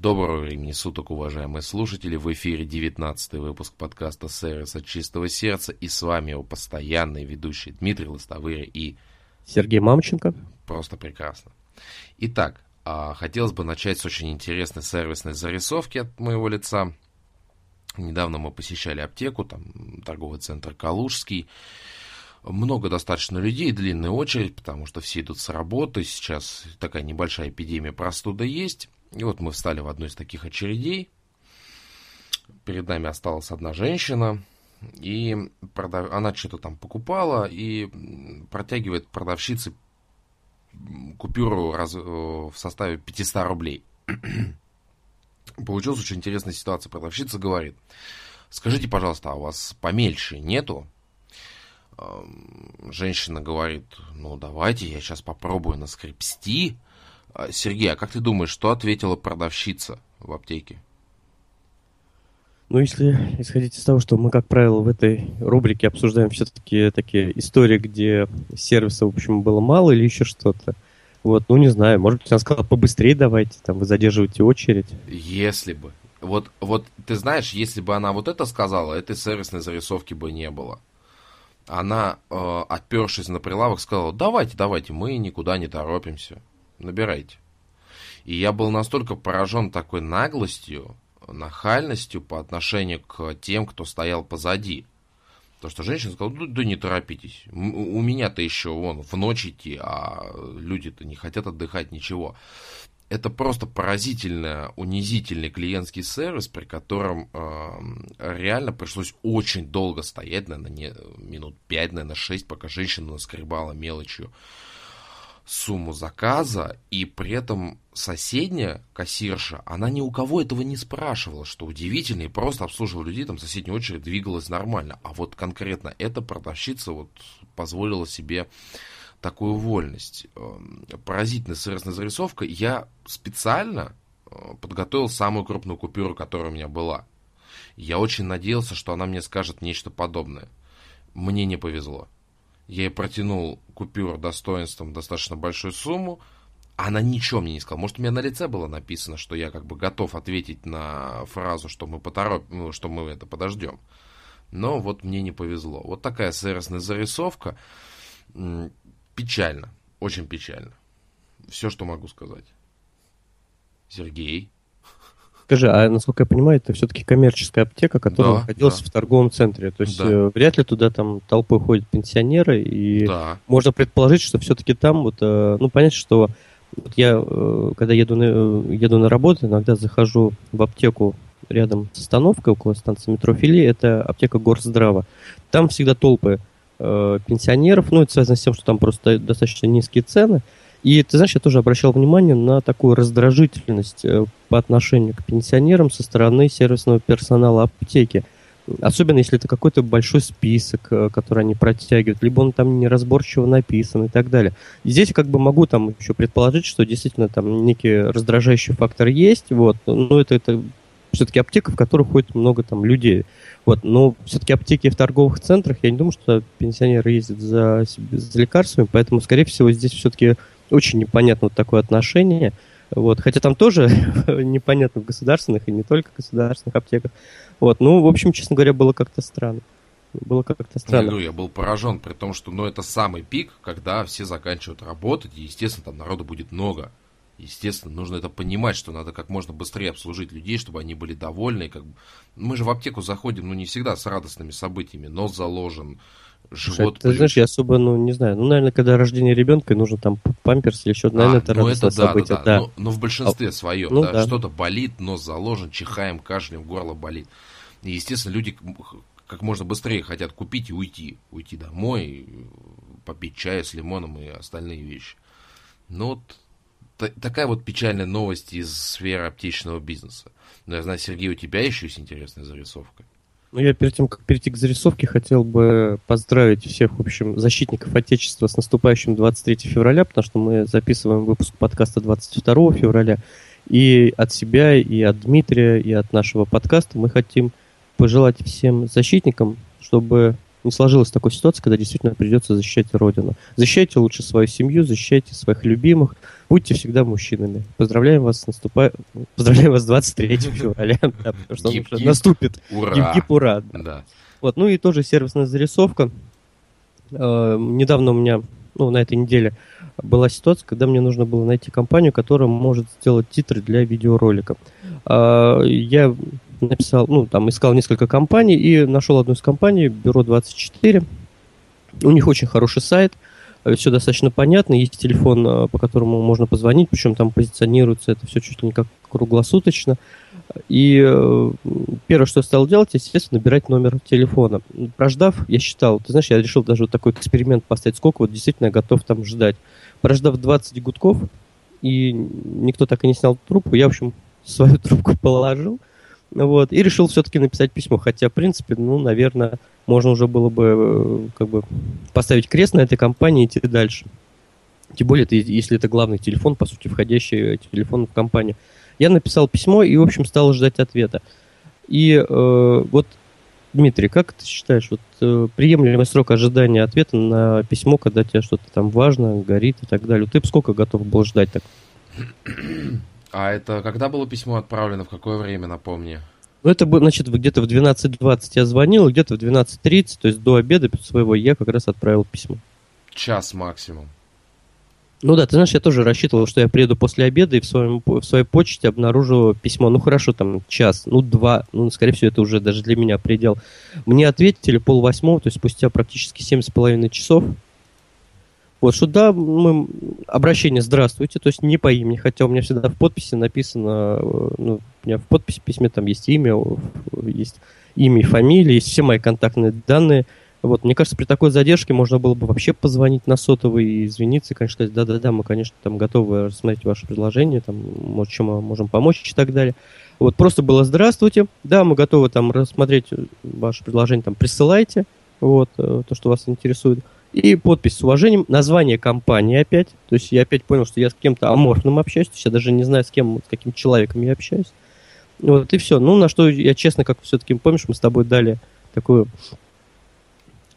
Доброго времени суток, уважаемые слушатели. В эфире 19 выпуск подкаста «Сервис от чистого сердца». И с вами его постоянные ведущие Дмитрий Лостовыря и... Сергей Мамченко. Просто прекрасно. Итак, а, хотелось бы начать с очень интересной сервисной зарисовки от моего лица. Недавно мы посещали аптеку, там торговый центр Калужский. Много достаточно людей, длинная очередь, потому что все идут с работы. Сейчас такая небольшая эпидемия простуда есть. И вот мы встали в одну из таких очередей. Перед нами осталась одна женщина. И продав... она что-то там покупала и протягивает продавщице купюру раз... в составе 500 рублей. Получилась очень интересная ситуация. Продавщица говорит, скажите, пожалуйста, а у вас помельче нету? Женщина говорит, ну давайте я сейчас попробую наскрепсти. А, Сергей, а как ты думаешь, что ответила продавщица в аптеке? Ну, если исходить из того, что мы, как правило, в этой рубрике обсуждаем все-таки такие истории, где сервиса, в общем, было мало или еще что-то, вот, ну, не знаю, может быть, она сказала, побыстрее давайте, там, вы задерживаете очередь. Если бы. Вот, вот, ты знаешь, если бы она вот это сказала, этой сервисной зарисовки бы не было. Она, э, опершись на прилавок, сказала, давайте, давайте, мы никуда не торопимся набирайте. И я был настолько поражен такой наглостью, нахальностью по отношению к тем, кто стоял позади. То, что женщина сказала, да, да не торопитесь, у меня-то еще вон в ночь идти, а люди-то не хотят отдыхать, ничего. Это просто поразительно унизительный клиентский сервис, при котором э, реально пришлось очень долго стоять, наверное, не, минут 5, наверное, 6, пока женщина наскребала мелочью сумму заказа, и при этом соседняя кассирша, она ни у кого этого не спрашивала, что удивительно, и просто обслуживала людей, там соседняя очередь двигалась нормально. А вот конкретно эта продавщица вот позволила себе такую вольность. Эм, поразительная сервисная зарисовка. Я специально э, подготовил самую крупную купюру, которая у меня была. Я очень надеялся, что она мне скажет нечто подобное. Мне не повезло. Я ей протянул купюр достоинством достаточно большую сумму. Она ничего мне не сказала. Может, у меня на лице было написано, что я как бы готов ответить на фразу, что мы потороп... Ну, что мы это подождем. Но вот мне не повезло. Вот такая сервисная зарисовка. Печально. Очень печально. Все, что могу сказать. Сергей. Скажи, а насколько я понимаю, это все-таки коммерческая аптека, которая да, находилась да. в торговом центре. То есть да. э, вряд ли туда там толпой ходят пенсионеры, и да. можно предположить, что все-таки там вот, э, ну, понятно, что вот я, э, когда еду на, еду на работу, иногда захожу в аптеку рядом с остановкой около станции метро Фили, это аптека Горздрава. Там всегда толпы э, пенсионеров, ну, это связано с тем, что там просто достаточно низкие цены, и ты знаешь, я тоже обращал внимание на такую раздражительность э, по отношению к пенсионерам со стороны сервисного персонала аптеки. Особенно если это какой-то большой список, э, который они протягивают, либо он там неразборчиво написан и так далее. И здесь как бы могу там еще предположить, что действительно там некий раздражающий фактор есть, вот, но это, это все-таки аптека, в которой ходит много там людей. Вот, но все-таки аптеки в торговых центрах, я не думаю, что пенсионеры ездят за, за лекарствами, поэтому, скорее всего, здесь все-таки очень непонятно вот такое отношение. Вот, хотя там тоже непонятно в государственных и не только государственных аптеках. Вот, ну, в общем, честно говоря, было как-то странно. Было как-то странно. Я, говорю, я был поражен, при том, что ну, это самый пик, когда все заканчивают работать, и, естественно, там народу будет много. Естественно, нужно это понимать, что надо как можно быстрее обслужить людей, чтобы они были довольны. Как... Мы же в аптеку заходим, ну, не всегда с радостными событиями. Нос заложен, живот... Ты знаешь, я особо, ну, не знаю. Ну, наверное, когда рождение ребенка, нужно там памперс или еще, наверное, а, это ну, это да, событие. Да, да. да. Но, но в большинстве а, своем, ну, да, да. что-то болит, нос заложен, чихаем, кашляем, горло болит. И, естественно, люди как можно быстрее хотят купить и уйти. Уйти домой, попить чая с лимоном и остальные вещи. Ну, вот такая вот печальная новость из сферы аптечного бизнеса. Но я знаю, Сергей, у тебя еще есть интересная зарисовка. Ну, я перед тем, как перейти к зарисовке, хотел бы поздравить всех, в общем, защитников Отечества с наступающим 23 февраля, потому что мы записываем выпуск подкаста 22 февраля. И от себя, и от Дмитрия, и от нашего подкаста мы хотим пожелать всем защитникам, чтобы не сложилась такой ситуации, когда действительно придется защищать Родину. Защищайте лучше свою семью, защищайте своих любимых, будьте всегда мужчинами. Поздравляем вас с наступа... Поздравляем вас с 23 февраля, потому что наступит. Ура! Гип-гип, ура! Да. Вот, ну и тоже сервисная зарисовка. Э, недавно у меня, ну, на этой неделе была ситуация, когда мне нужно было найти компанию, которая может сделать титры для видеоролика. Э, я написал, ну, там, искал несколько компаний и нашел одну из компаний, Бюро 24. У них очень хороший сайт, э, все достаточно понятно, есть телефон, э, по которому можно позвонить, причем там позиционируется это все чуть ли не как круглосуточно. И э, первое, что я стал делать, естественно, набирать номер телефона. Прождав, я считал, ты знаешь, я решил даже вот такой эксперимент поставить, сколько вот действительно я готов там ждать. Прождав 20 гудков, и никто так и не снял трубку, я, в общем, свою трубку положил, вот, и решил все-таки написать письмо. Хотя, в принципе, ну, наверное, можно уже было бы э, как бы поставить крест на этой компании и идти дальше. Тем более, это, если это главный телефон, по сути, входящий телефон в компанию. Я написал письмо и, в общем, стал ждать ответа. И э, вот, Дмитрий, как ты считаешь, вот э, приемлемый срок ожидания ответа на письмо, когда тебе что-то там важно, горит и так далее? Ты бы сколько готов был ждать так? А это когда было письмо отправлено, в какое время, напомни? Ну, это, значит, где-то в 12.20 я звонил, где-то в 12.30, то есть до обеда своего, я как раз отправил письмо. Час максимум. Ну да, ты знаешь, я тоже рассчитывал, что я приеду после обеда и в, своем, в своей почте обнаружу письмо. Ну хорошо, там час, ну два, ну скорее всего это уже даже для меня предел. Мне ответили пол восьмого, то есть спустя практически семь с половиной часов. Вот, что да, мы, обращение «Здравствуйте», то есть не по имени, хотя у меня всегда в подписи написано, э, ну, у меня в подписи письме там есть имя, есть имя и фамилия, есть все мои контактные данные. Вот, мне кажется, при такой задержке можно было бы вообще позвонить на сотовый и извиниться, конечно, сказать, да-да-да, мы, конечно, там готовы рассмотреть ваше предложение, там, может, чем мы можем помочь и так далее. Вот, просто было «Здравствуйте», да, мы готовы там рассмотреть ваше предложение, там, присылайте, вот, э, то, что вас интересует. И подпись с уважением, название компании опять. То есть я опять понял, что я с кем-то аморфным общаюсь. То есть я даже не знаю, с кем, с каким человеком я общаюсь. Вот и все. Ну, на что я честно, как все-таки помнишь, мы с тобой дали такую,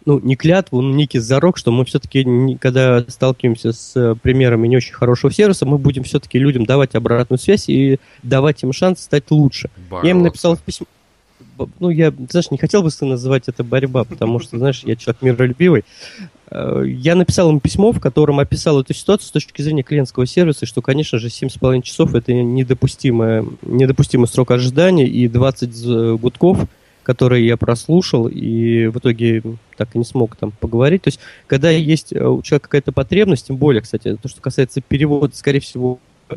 ну, не клятву, но некий зарок, что мы все-таки, когда сталкиваемся с э, примерами не очень хорошего сервиса, мы будем все-таки людям давать обратную связь и давать им шанс стать лучше. Бороться. Я им написал в письме, ну, я, знаешь, не хотел бы называть это борьба, потому что, знаешь, я человек миролюбивый. Э, я написал им письмо, в котором описал эту ситуацию с точки зрения клиентского сервиса, что, конечно же, 7,5 часов – это недопустимый, недопустимый срок ожидания, и 20 гудков, которые я прослушал, и в итоге так и не смог там поговорить. То есть, когда есть у человека какая-то потребность, тем более, кстати, то, что касается перевода, скорее всего, э,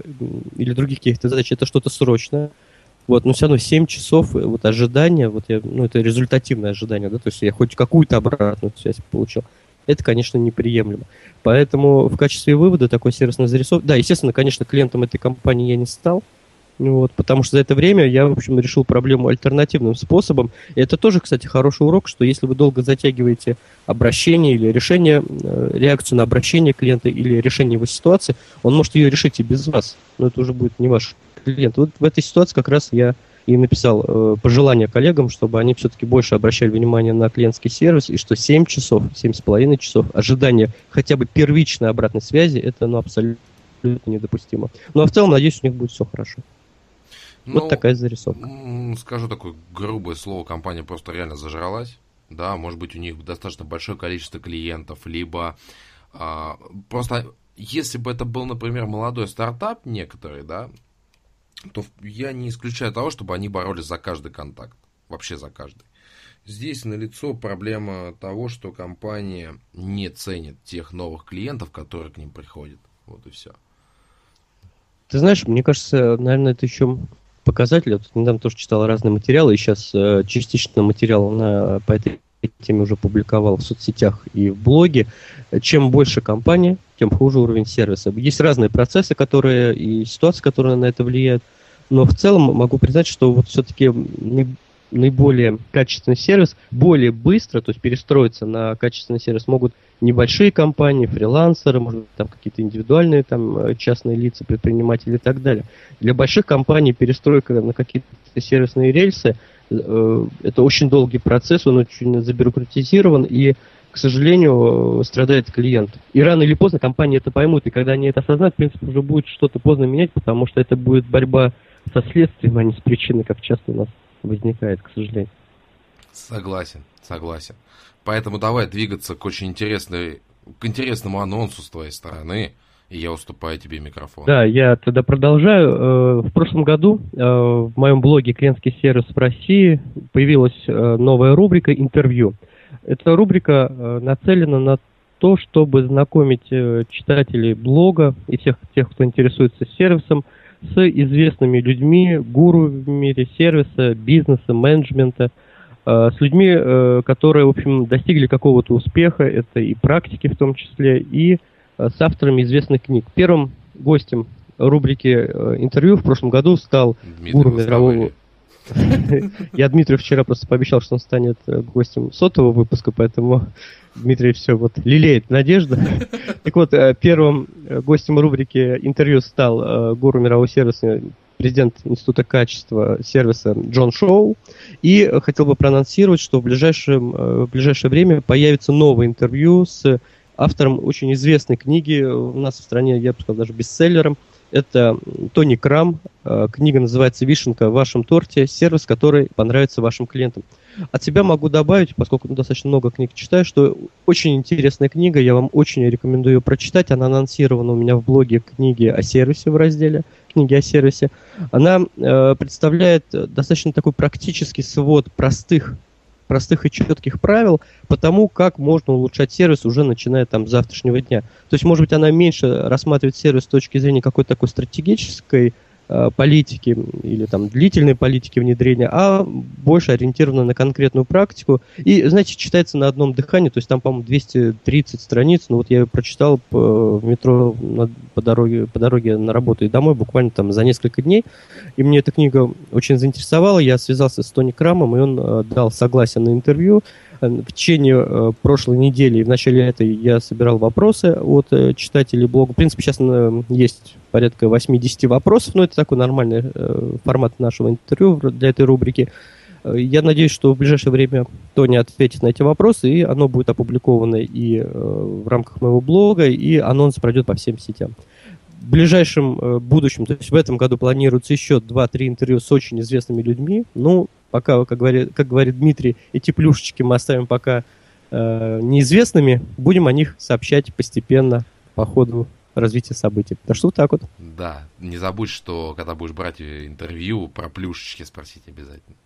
или других каких-то задач, это что-то срочное – вот, но все равно 7 часов э, вот ожидания, вот я, ну, это результативное ожидание, да, то есть я хоть какую-то обратную связь получил. Это, конечно, неприемлемо. Поэтому в качестве вывода такой сервисной зарисовки... Да, естественно, конечно, клиентом этой компании я не стал, вот, потому что за это время я, в общем, решил проблему альтернативным способом. И это тоже, кстати, хороший урок, что если вы долго затягиваете обращение или решение, э, реакцию на обращение клиента или решение его ситуации, он может ее решить и без вас. Но это уже будет не ваш клиент. Вот в этой ситуации как раз я и написал э, пожелание коллегам, чтобы они все-таки больше обращали внимание на клиентский сервис, и что 7 часов, 7,5 часов ожидания хотя бы первичной обратной связи, это ну, абсолютно недопустимо. Ну а в целом, надеюсь, у них будет все хорошо. Ну, вот такая зарисовка. Скажу такое грубое слово, компания просто реально зажралась. Да, может быть, у них достаточно большое количество клиентов, либо а, просто если бы это был, например, молодой стартап некоторый, да, то я не исключаю того, чтобы они боролись за каждый контакт. Вообще за каждый. Здесь налицо проблема того, что компания не ценит тех новых клиентов, которые к ним приходят. Вот и все. Ты знаешь, мне кажется, наверное, это еще показатель. Я тут недавно тоже читал разные материалы, и сейчас э, частично материал на, по этой теме уже публиковал в соцсетях и в блоге. Чем больше компания, тем хуже уровень сервиса. Есть разные процессы, которые и ситуации, которые на это влияют. Но в целом могу признать, что вот все-таки наиболее качественный сервис более быстро, то есть перестроиться на качественный сервис могут небольшие компании, фрилансеры, может быть, там какие-то индивидуальные там э, частные лица, предприниматели и так далее. Для больших компаний перестройка на какие-то сервисные рельсы это очень долгий процесс, он очень забюрократизирован, и к сожалению, страдает клиент. И рано или поздно компании это поймут, и когда они это осознают, в принципе, уже будет что-то поздно менять, потому что это будет борьба со следствием, а не с причиной, как часто у нас возникает, к сожалению. Согласен, согласен. Поэтому давай двигаться к очень интересной, к интересному анонсу с твоей стороны. И я уступаю тебе микрофон. Да, я тогда продолжаю. Э, в прошлом году э, в моем блоге «Клиентский сервис в России» появилась э, новая рубрика «Интервью». Эта рубрика нацелена на то, чтобы знакомить читателей блога и всех тех, кто интересуется сервисом, с известными людьми, гуру в мире сервиса, бизнеса, менеджмента, э, с людьми, которые, в общем, достигли какого-то успеха, это и практики в том числе, и с авторами известных книг. Первым гостем рубрики интервью в прошлом году стал Дмитрий гуру мирового я Дмитрию вчера просто пообещал, что он станет э, гостем сотого выпуска, поэтому Дмитрий все вот лелеет надежда. Так вот, э, первым э, гостем рубрики интервью стал гуру мирового сервиса, президент Института качества сервиса Джон Шоу. И хотел бы проанонсировать, что в, ближайшем, в ближайшее время появится новое интервью с автором очень известной книги у нас в стране, я бы сказал, даже бестселлером – это Тони Крам. Э, книга называется «Вишенка в вашем торте». Сервис, который понравится вашим клиентам. От себя могу добавить, поскольку достаточно много книг читаю, что очень интересная книга. Я вам очень рекомендую ее прочитать. Она анонсирована у меня в блоге книги о сервисе в разделе книги о сервисе. Она э, представляет достаточно такой практический свод простых простых и четких правил по тому, как можно улучшать сервис уже начиная там с завтрашнего дня. То есть, может быть, она меньше рассматривает сервис с точки зрения какой-то такой стратегической политики или там длительной политики внедрения, а больше ориентировано на конкретную практику. И, знаете, читается на одном дыхании, то есть там, по-моему, 230 страниц, но вот я ее прочитал по, в метро на, по, дороге, по дороге на работу и домой буквально там за несколько дней, и мне эта книга очень заинтересовала, я связался с Тони Крамом, и он э, дал согласие на интервью, Э, в течение э, прошлой недели и в начале этой я собирал вопросы от э, читателей блога. В принципе, сейчас есть порядка 80 вопросов, но это такой нормальный формат нашего интервью для этой рубрики. Я надеюсь, что в ближайшее время Тони ответит на эти вопросы, и оно будет опубликовано и в рамках моего блога, и анонс пройдет по всем сетям. В ближайшем будущем, то есть в этом году планируется еще 2-3 интервью с очень известными людьми. Ну, пока, как говорит, как говорит Дмитрий, эти плюшечки мы оставим пока э, неизвестными, будем о них сообщать постепенно по ходу развития событий. Так что вот так вот. Да, не забудь, что когда будешь брать интервью, про плюшечки спросить обязательно.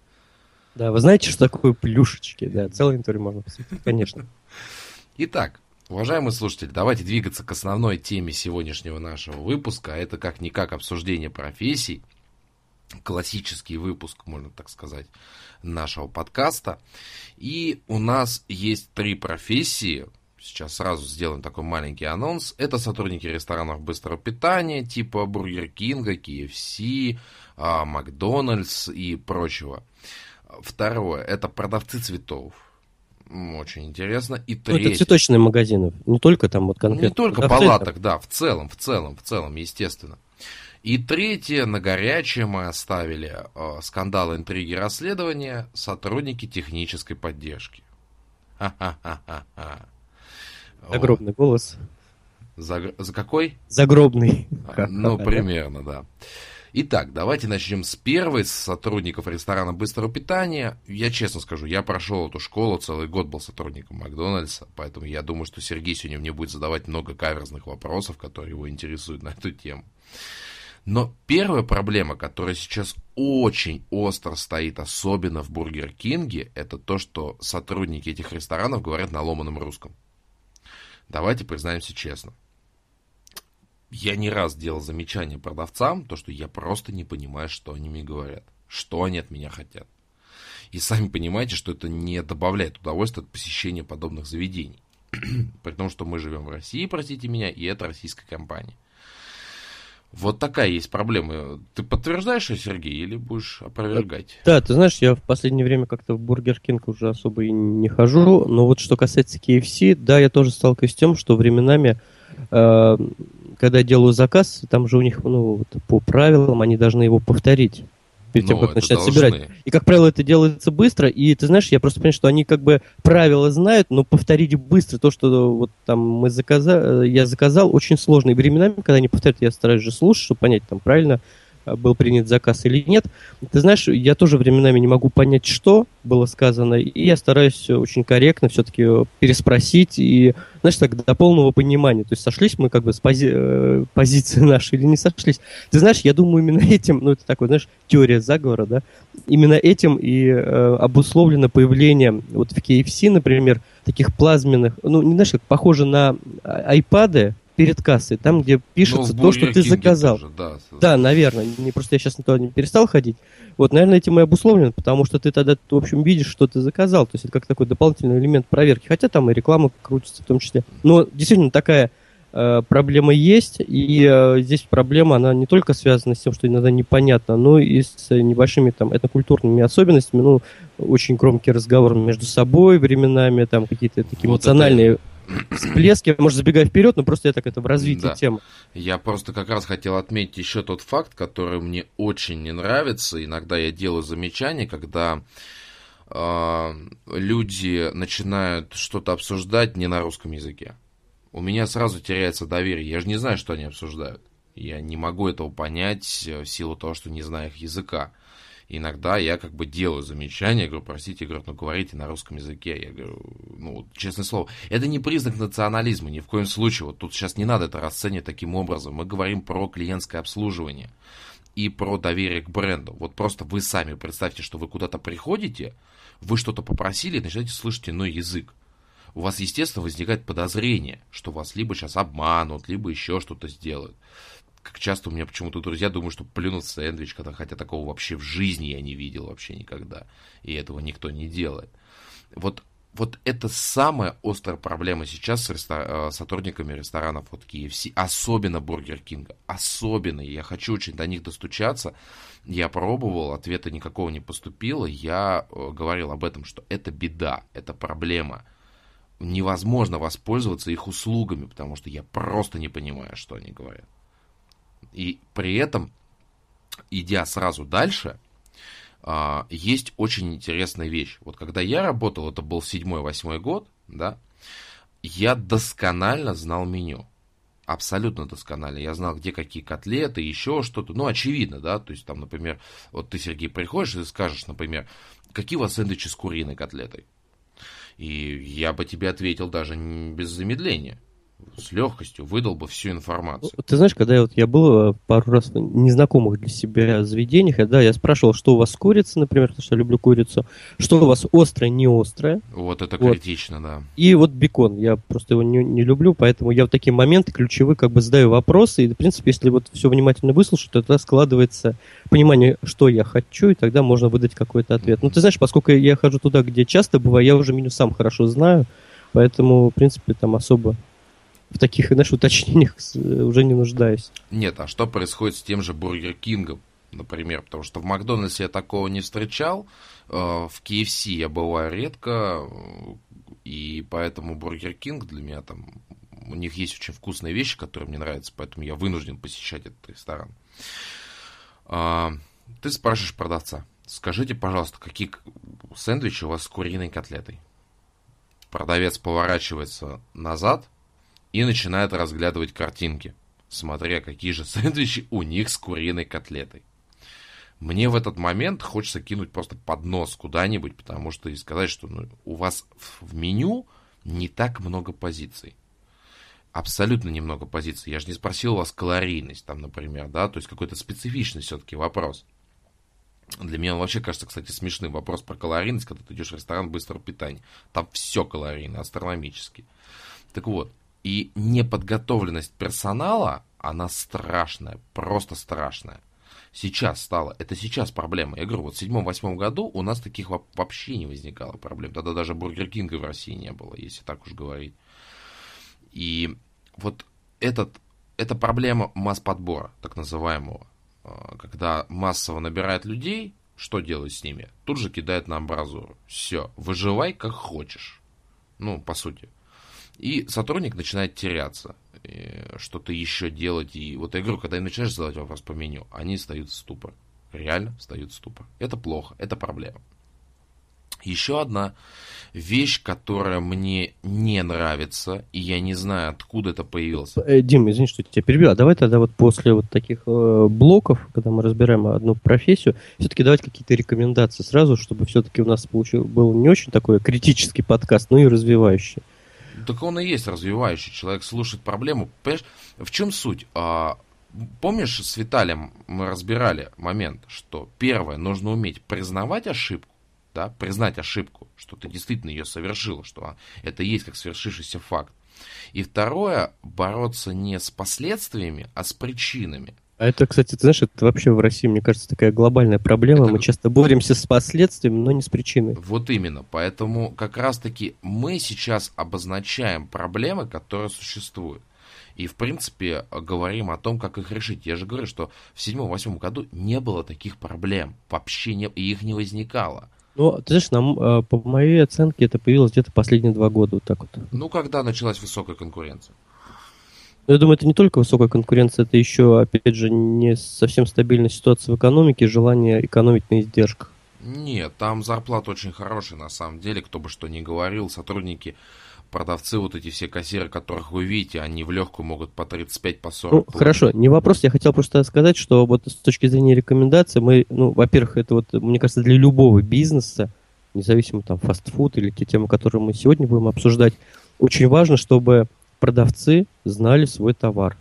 Да, вы знаете, что такое плюшечки? Да, целое интервью можно посмотреть, конечно. Итак, уважаемые слушатели, давайте двигаться к основной теме сегодняшнего нашего выпуска. Это как-никак обсуждение профессий классический выпуск, можно так сказать, нашего подкаста. И у нас есть три профессии. Сейчас сразу сделаем такой маленький анонс. Это сотрудники ресторанов быстрого питания, типа Бургер Кинга, KFC, а, Макдональдс и прочего. Второе, это продавцы цветов. Очень интересно. И третье... Ну, это цветочные магазины, не только там вот конкретно. Не только палаток, да, в целом, в целом, в целом, естественно. И третье, на горячее мы оставили э, скандал, интриги, расследования, сотрудники технической поддержки. Ха-ха-ха-ха. Загробный голос. За, за какой? Загробный. А, ну, примерно, да. Итак, давайте начнем с первой, с сотрудников ресторана быстрого питания. Я честно скажу, я прошел эту школу, целый год был сотрудником Макдональдса, поэтому я думаю, что Сергей сегодня мне будет задавать много каверзных вопросов, которые его интересуют на эту тему. Но первая проблема, которая сейчас очень остро стоит, особенно в Бургер Кинге, это то, что сотрудники этих ресторанов говорят на ломаном русском. Давайте признаемся честно. Я не раз делал замечания продавцам, то, что я просто не понимаю, что они мне говорят, что они от меня хотят. И сами понимаете, что это не добавляет удовольствия от посещения подобных заведений. При том, что мы живем в России, простите меня, и это российская компания. Вот такая есть проблема. Ты подтверждаешь ее, Сергей, или будешь опровергать? Да, ты знаешь, я в последнее время как-то в Бургер Кинг уже особо и не хожу, но вот что касается KFC, да, я тоже сталкиваюсь с тем, что временами, э, когда я делаю заказ, там же у них, ну, вот, по правилам, они должны его повторить. Перед тем, Но как начинать должны. собирать. И, как правило, это делается быстро, и ты знаешь, я просто понимаю, что они как бы правила знают, но повторить быстро то, что вот там мы заказали, я заказал, очень сложно. И временами, когда они повторяют, я стараюсь же слушать, чтобы понять, там правильно Э, был принят заказ или нет. Ты знаешь, я тоже временами не могу понять, что было сказано, и я стараюсь очень корректно все-таки переспросить и, знаешь, так, до полного понимания. То есть сошлись мы как бы с пози э, позиции нашей или не сошлись. Ты знаешь, я думаю, именно этим, ну это такой, знаешь, теория заговора, да, именно этим и э, обусловлено появление вот в KFC, например, таких плазменных, ну, не знаешь, как похоже на айпады, перед кассой, там, где пишется ну, то, что ты заказал. Тоже, да, да, наверное. Не, просто я сейчас на то не перестал ходить. Вот, наверное, этим и обусловлено, потому что ты тогда, в общем, видишь, что ты заказал. То есть это как такой дополнительный элемент проверки. Хотя там и реклама крутится в том числе. Но действительно такая э, проблема есть. И э, здесь проблема, она не только связана с тем, что иногда непонятно, но и с небольшими там этнокультурными особенностями. Ну, очень громкий разговор между собой временами, там какие-то такие вот эмоциональные... Это всплески, может, забегая вперед, но просто я так это в развитии да. темы. Я просто как раз хотел отметить еще тот факт, который мне очень не нравится. Иногда я делаю замечания, когда э, люди начинают что-то обсуждать не на русском языке. У меня сразу теряется доверие. Я же не знаю, что они обсуждают. Я не могу этого понять в силу того, что не знаю их языка иногда я как бы делаю замечания, говорю, простите, говорю, ну говорите на русском языке. Я говорю, ну, честное слово, это не признак национализма, ни в коем случае. Вот тут сейчас не надо это расценивать таким образом. Мы говорим про клиентское обслуживание и про доверие к бренду. Вот просто вы сами представьте, что вы куда-то приходите, вы что-то попросили, и начинаете слышать иной язык. У вас, естественно, возникает подозрение, что вас либо сейчас обманут, либо еще что-то сделают как часто у меня почему-то друзья думают, что плюнут сэндвич, когда, хотя такого вообще в жизни я не видел вообще никогда. И этого никто не делает. Вот, вот это самая острая проблема сейчас с рестор... Э, сотрудниками ресторанов от KFC, особенно Бургер Кинга. Особенно. Я хочу очень до них достучаться. Я пробовал, ответа никакого не поступило. Я э, говорил об этом, что это беда, это проблема. Невозможно воспользоваться их услугами, потому что я просто не понимаю, что они говорят. И при этом, идя сразу дальше, а, есть очень интересная вещь. Вот когда я работал, это был седьмой-восьмой год, да, я досконально знал меню. Абсолютно досконально. Я знал, где какие котлеты, еще что-то. Ну, очевидно, да. То есть, там, например, вот ты, Сергей, приходишь и скажешь, например, какие у вас сэндвичи с куриной котлетой? И я бы тебе ответил даже без замедления с легкостью выдал бы всю информацию. Ты знаешь, когда я, вот, я был э, пару раз в незнакомых для себя заведениях, да, я спрашивал, что у вас с курицей, например, потому что я люблю курицу, что у вас острое, не острое. Вот это вот. критично, да. И вот бекон, я просто его не, не люблю, поэтому я в такие моменты ключевые как бы задаю вопросы, и, в принципе, если вот все внимательно выслушать, то тогда складывается понимание, что я хочу, и тогда можно выдать какой-то ответ. Ну, ты знаешь, поскольку я хожу туда, где часто бываю, я уже меню сам хорошо знаю, поэтому, в принципе, там особо в таких, знаешь, уточнениях уже не нуждаюсь. Нет, а что происходит с тем же Бургер Кингом, например? Потому что в Макдональдсе я такого не встречал, э, в KFC я бываю редко, и поэтому Бургер Кинг для меня там... У них есть очень вкусные вещи, которые мне нравятся, поэтому я вынужден посещать этот ресторан. А, ты спрашиваешь продавца, скажите, пожалуйста, какие сэндвичи у вас с куриной котлетой? Продавец поворачивается назад – и начинает разглядывать картинки, смотря какие же сэндвичи у них с куриной котлетой. Мне в этот момент хочется кинуть просто поднос куда-нибудь, потому что и сказать, что ну, у вас в меню не так много позиций. Абсолютно немного позиций. Я же не спросил у вас калорийность, там, например, да, то есть какой-то специфичный все-таки вопрос. Для меня он вообще кажется, кстати, смешным вопрос про калорийность, когда ты идешь в ресторан быстрого питания. Там все калорийно, астрономически. Так вот, и неподготовленность персонала, она страшная, просто страшная. Сейчас стало, это сейчас проблема. Я говорю, вот в седьмом-восьмом году у нас таких вообще не возникало проблем. Тогда даже Бургер Кинга в России не было, если так уж говорить. И вот этот, эта проблема масс-подбора, так называемого, а, когда массово набирает людей, что делать с ними? Тут же кидает на амбразуру. Все, выживай как хочешь. Ну, по сути. И сотрудник начинает теряться, что-то еще делать. И вот я говорю, когда я начинаешь задавать вопрос по меню, они встают в ступор. Реально встают в ступор. Это плохо, это проблема. Еще одна вещь, которая мне не нравится, и я не знаю, откуда это появилось. Э, Дим, извини, что тебя перебил. А давай тогда вот после вот таких э, блоков, когда мы разбираем одну профессию, все-таки давать какие-то рекомендации сразу, чтобы все-таки у нас получил, был не очень такой критический подкаст, но и развивающий. Так он и есть развивающий. Человек слушает проблему. Понимаешь, в чем суть? А, помнишь, с Виталием мы разбирали момент, что первое, нужно уметь признавать ошибку, да, признать ошибку, что ты действительно ее совершил, что это есть как свершившийся факт. И второе, бороться не с последствиями, а с причинами. А это, кстати, ты знаешь, это вообще в России, мне кажется, такая глобальная проблема. Это... Мы часто боремся с последствиями, но не с причиной. Вот именно. Поэтому как раз-таки мы сейчас обозначаем проблемы, которые существуют. И, в принципе, говорим о том, как их решить. Я же говорю, что в седьмом-восьмом году не было таких проблем. Вообще не, и их не возникало. Ну, ты знаешь, нам, э, по моей оценке, это появилось где-то последние два года, вот так вот. Ну, когда началась высокая конкуренция? Я думаю, это не только высокая конкуренция, это еще, опять же, не совсем стабильная ситуация в экономике, желание экономить на издержках. Нет, там зарплата очень хорошая на самом деле, кто бы что ни говорил, сотрудники продавцы, вот эти все кассиры, которых вы видите, они в легкую могут по 35, по 40. Ну, хорошо, не вопрос. Я хотел просто сказать, что вот с точки зрения рекомендаций, мы, ну, во-первых, это вот, мне кажется, для любого бизнеса, независимо там фастфуд или те темы, которые мы сегодня будем обсуждать, очень важно, чтобы продавцы знали свой товар.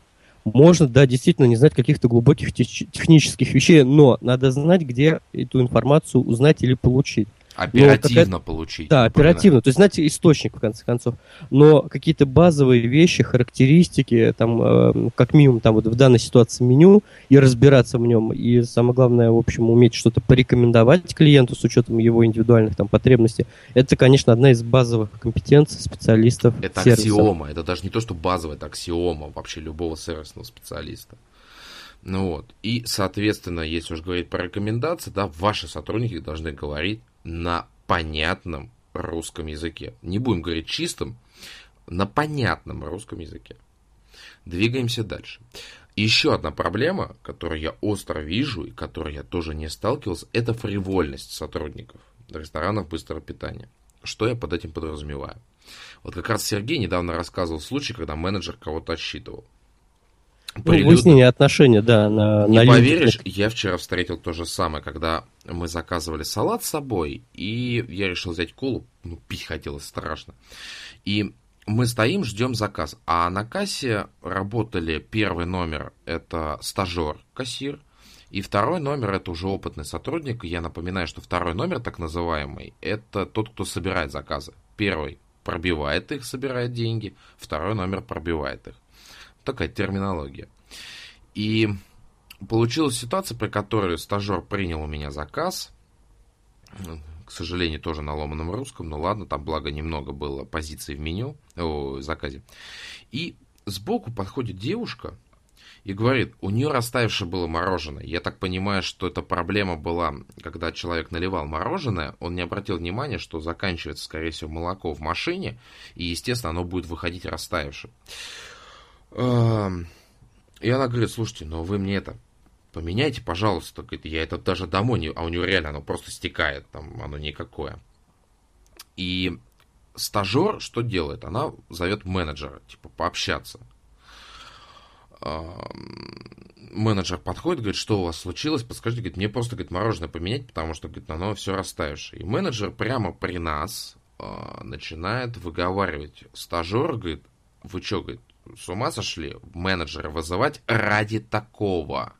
Можно, да, действительно не знать каких-то глубоких технических вещей, но надо знать, где эту информацию узнать или получить. Оперативно но получить. Да, оперативно. То есть, знаете, источник, в конце концов. Но какие-то базовые вещи, характеристики, там, э, как минимум, там вот в данной ситуации меню, и разбираться в нем, и самое главное, в общем, уметь что-то порекомендовать клиенту с учетом его индивидуальных там потребностей, это, конечно, одна из базовых компетенций специалистов Это сервиса. аксиома, это даже не то, что базовая, это аксиома вообще любого сервисного специалиста. Ну вот. И, соответственно, если уж говорить про рекомендации, да, ваши сотрудники должны говорить на понятном русском языке. Не будем говорить чистым, на понятном русском языке. Двигаемся дальше. Еще одна проблема, которую я остро вижу и которой я тоже не сталкивался, это фривольность сотрудников ресторанов быстрого питания. Что я под этим подразумеваю? Вот как раз Сергей недавно рассказывал случай, когда менеджер кого-то отсчитывал. Ну, выяснение отношений, да. На, Не на поверишь, людях. я вчера встретил то же самое, когда мы заказывали салат с собой, и я решил взять колу, ну, пить хотелось страшно. И мы стоим, ждем заказ. А на кассе работали первый номер, это стажер, кассир, и второй номер это уже опытный сотрудник. Я напоминаю, что второй номер, так называемый, это тот, кто собирает заказы. Первый пробивает их, собирает деньги, второй номер пробивает их такая терминология. И получилась ситуация, при которой стажер принял у меня заказ, к сожалению, тоже на ломаном русском, но ладно, там благо немного было позиций в меню, о, заказе. И сбоку подходит девушка и говорит, у нее растаявшее было мороженое. Я так понимаю, что эта проблема была, когда человек наливал мороженое, он не обратил внимания, что заканчивается, скорее всего, молоко в машине, и, естественно, оно будет выходить растаявшим. И она говорит, слушайте, но вы мне это поменяйте, пожалуйста. Говорит, я это даже домой не... А у нее реально оно просто стекает, там оно никакое. И стажер что делает? Она зовет менеджера, типа, пообщаться. Менеджер подходит, говорит, что у вас случилось, подскажите, говорит, мне просто, говорит, мороженое поменять, потому что, говорит, оно все растаявшее. И менеджер прямо при нас э, начинает выговаривать стажер, говорит, вы что, говорит, с ума сошли менеджера вызывать ради такого.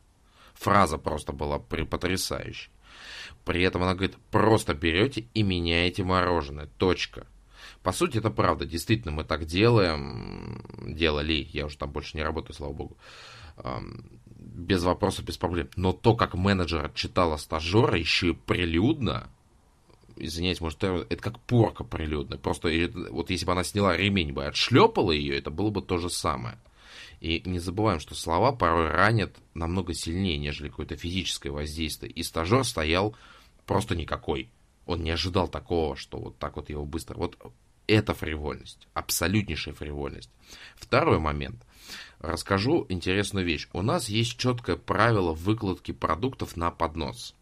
Фраза просто была потрясающей. При этом она говорит, просто берете и меняете мороженое. Точка. По сути, это правда. Действительно, мы так делаем. Делали. Я уже там больше не работаю, слава богу. Без вопросов, без проблем. Но то, как менеджер отчитала стажера, еще и прилюдно, извиняюсь, может, это как порка прилюдная. Просто вот если бы она сняла ремень бы, отшлепала ее, это было бы то же самое. И не забываем, что слова порой ранят намного сильнее, нежели какое-то физическое воздействие. И стажер стоял просто никакой. Он не ожидал такого, что вот так вот его быстро... Вот это фривольность, абсолютнейшая фривольность. Второй момент. расскажу интересную вещь. У нас есть четкое правило выкладки продуктов на поднос.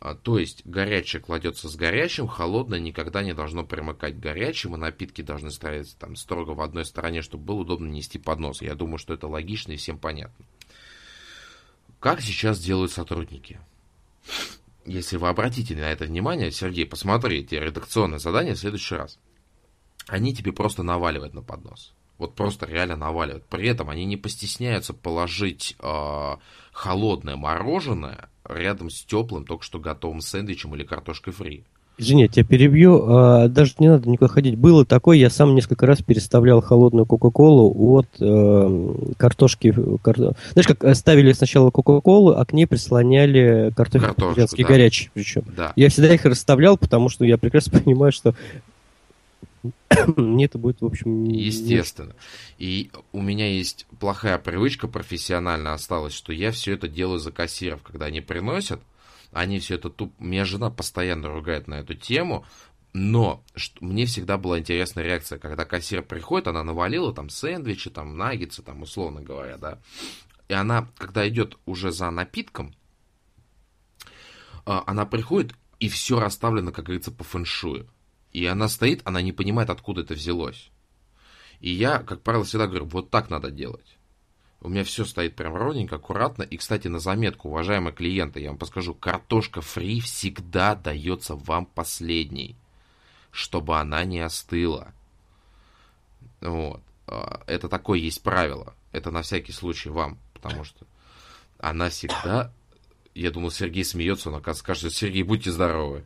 А, то есть горячее кладется с горячим, холодное никогда не должно примыкать к горячему, напитки должны стоять там строго в одной стороне, чтобы было удобно нести поднос. Я думаю, что это логично и всем понятно. Как сейчас делают сотрудники? Если вы обратите на это внимание, Сергей, посмотри эти редакционные задания в следующий раз. Они тебе просто наваливают на поднос. Вот просто реально наваливают. При этом они не постесняются положить э, холодное мороженое рядом с теплым, только что готовым сэндвичем или картошкой фри. Извини, я тебя перебью. А, даже не надо никуда ходить. Было такое, я сам несколько раз переставлял холодную Кока-Колу от э, картошки. Кар... Знаешь, как ставили сначала Кока-Колу, а к ней прислоняли картофель да. горячий причем. Да. Я всегда их расставлял, потому что я прекрасно понимаю, что мне это будет, в общем... Естественно. И у меня есть плохая привычка профессионально осталась, что я все это делаю за кассиров. Когда они приносят, они все это туп... Меня жена постоянно ругает на эту тему, но что, мне всегда была интересная реакция, когда кассир приходит, она навалила там сэндвичи, там наггетсы, там условно говоря, да. И она, когда идет уже за напитком, а, она приходит, и все расставлено, как говорится, по фэншую. И она стоит, она не понимает, откуда это взялось. И я, как правило, всегда говорю, вот так надо делать. У меня все стоит прям ровненько, аккуратно. И, кстати, на заметку, уважаемые клиенты, я вам подскажу, картошка фри всегда дается вам последней, чтобы она не остыла. Вот. А, это такое есть правило. Это на всякий случай вам, потому что она всегда... Я думал, Сергей смеется, он, оказывается, скажет, Сергей, будьте здоровы.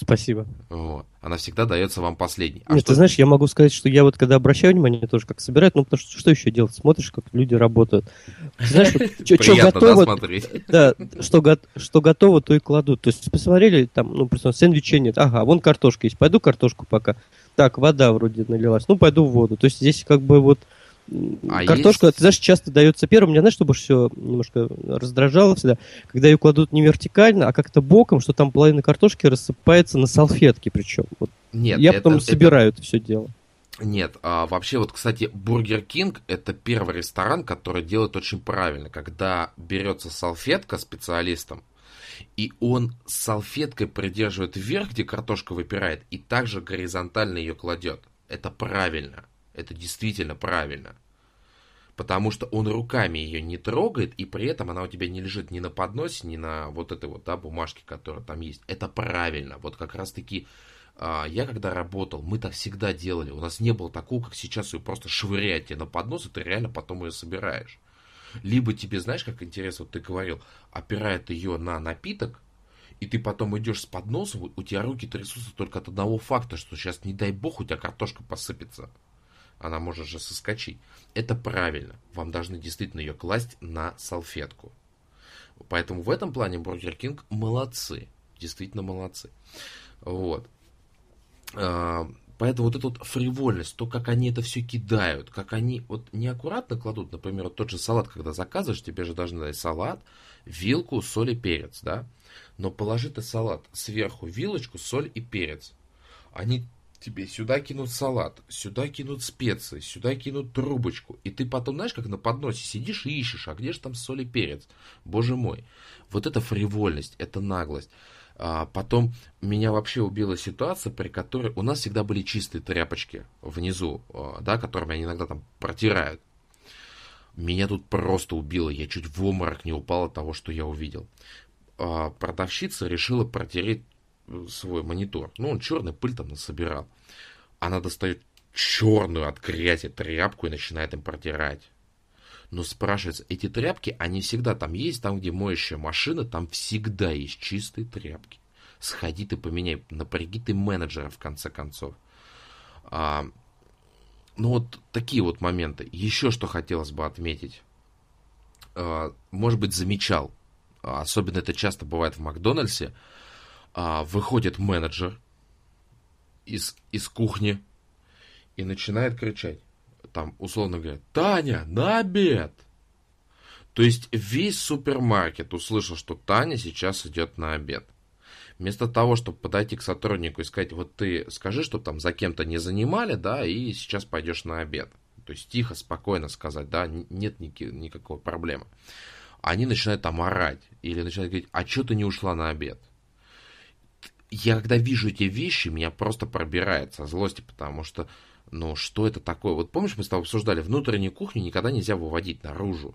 Спасибо. Вот. Она всегда дается вам последней. А Нет, что... ты знаешь, я могу сказать, что я вот когда обращаю внимание тоже, как собирают, ну, потому что что еще делать? Смотришь, как люди работают. знаешь, что готово, да, что готово, то и кладут. То есть посмотрели, там, ну, просто сэндвичей нет. Ага, вон картошка есть. Пойду картошку пока. Так, вода вроде налилась. Ну, пойду в воду. То есть здесь как бы вот а Картошка, есть... ты знаешь, часто дается первым. Меня знаешь, чтобы все немножко раздражало всегда, когда ее кладут не вертикально, а как-то боком, что там половина картошки рассыпается на салфетке причем. Вот. Нет, я это, потом это... собираю это все дело. Нет, а вообще вот, кстати, Бургер Кинг это первый ресторан, который делает очень правильно, когда берется салфетка специалистом, и он салфеткой придерживает вверх, где картошка выпирает, и также горизонтально ее кладет. Это правильно. Это действительно правильно. Потому что он руками ее не трогает, и при этом она у тебя не лежит ни на подносе, ни на вот этой вот да, бумажке, которая там есть. Это правильно. Вот как раз таки а, я когда работал, мы так всегда делали. У нас не было такого, как сейчас ее просто швырять тебе на поднос, и ты реально потом ее собираешь. Либо тебе, знаешь, как интересно, вот ты говорил, опирает ее на напиток, и ты потом идешь с подносом, у тебя руки трясутся только от одного факта, что сейчас, не дай бог, у тебя картошка посыпется она может же соскочить. Это правильно. Вам должны действительно ее класть на салфетку. Поэтому в этом плане Бургер Кинг молодцы. Действительно молодцы. Вот. А, поэтому вот эта вот фривольность, то, как они это все кидают, как они вот неаккуратно кладут, например, вот тот же салат, когда заказываешь, тебе же должны дать салат, вилку, соль и перец, да? Но положи ты салат сверху, вилочку, соль и перец. Они тебе сюда кинут салат, сюда кинут специи, сюда кинут трубочку. И ты потом, знаешь, как на подносе сидишь и ищешь, а где же там соль и перец? Боже мой. Вот это фривольность, это наглость. А потом меня вообще убила ситуация, при которой у нас всегда были чистые тряпочки внизу, а, да, которыми они иногда там протирают. Меня тут просто убило, я чуть в обморок не упал от того, что я увидел. А, продавщица решила протереть свой монитор. Ну, он черный пыль там насобирал. Она достает черную от грязи тряпку и начинает им протирать. Но спрашивается, эти тряпки, они всегда там есть, там, где моющая машина, там всегда есть чистые тряпки. Сходи ты поменяй, напряги ты менеджера в конце концов. А, ну вот такие вот моменты. Еще что хотелось бы отметить. А, может быть, замечал, особенно это часто бывает в Макдональдсе, а, выходит менеджер из, из кухни и начинает кричать. Там, условно говоря, Таня, на обед! То есть весь супермаркет услышал, что Таня сейчас идет на обед. Вместо того, чтобы подойти к сотруднику и сказать, вот ты скажи, что там за кем-то не занимали, да, и сейчас пойдешь на обед. То есть тихо, спокойно сказать, да, нет ни- никакой проблемы. Они начинают там орать или начинают говорить, а что ты не ушла на обед? Я когда вижу эти вещи, меня просто пробирает со злости, потому что, ну, что это такое? Вот помнишь, мы с тобой обсуждали, внутреннюю кухню никогда нельзя выводить наружу.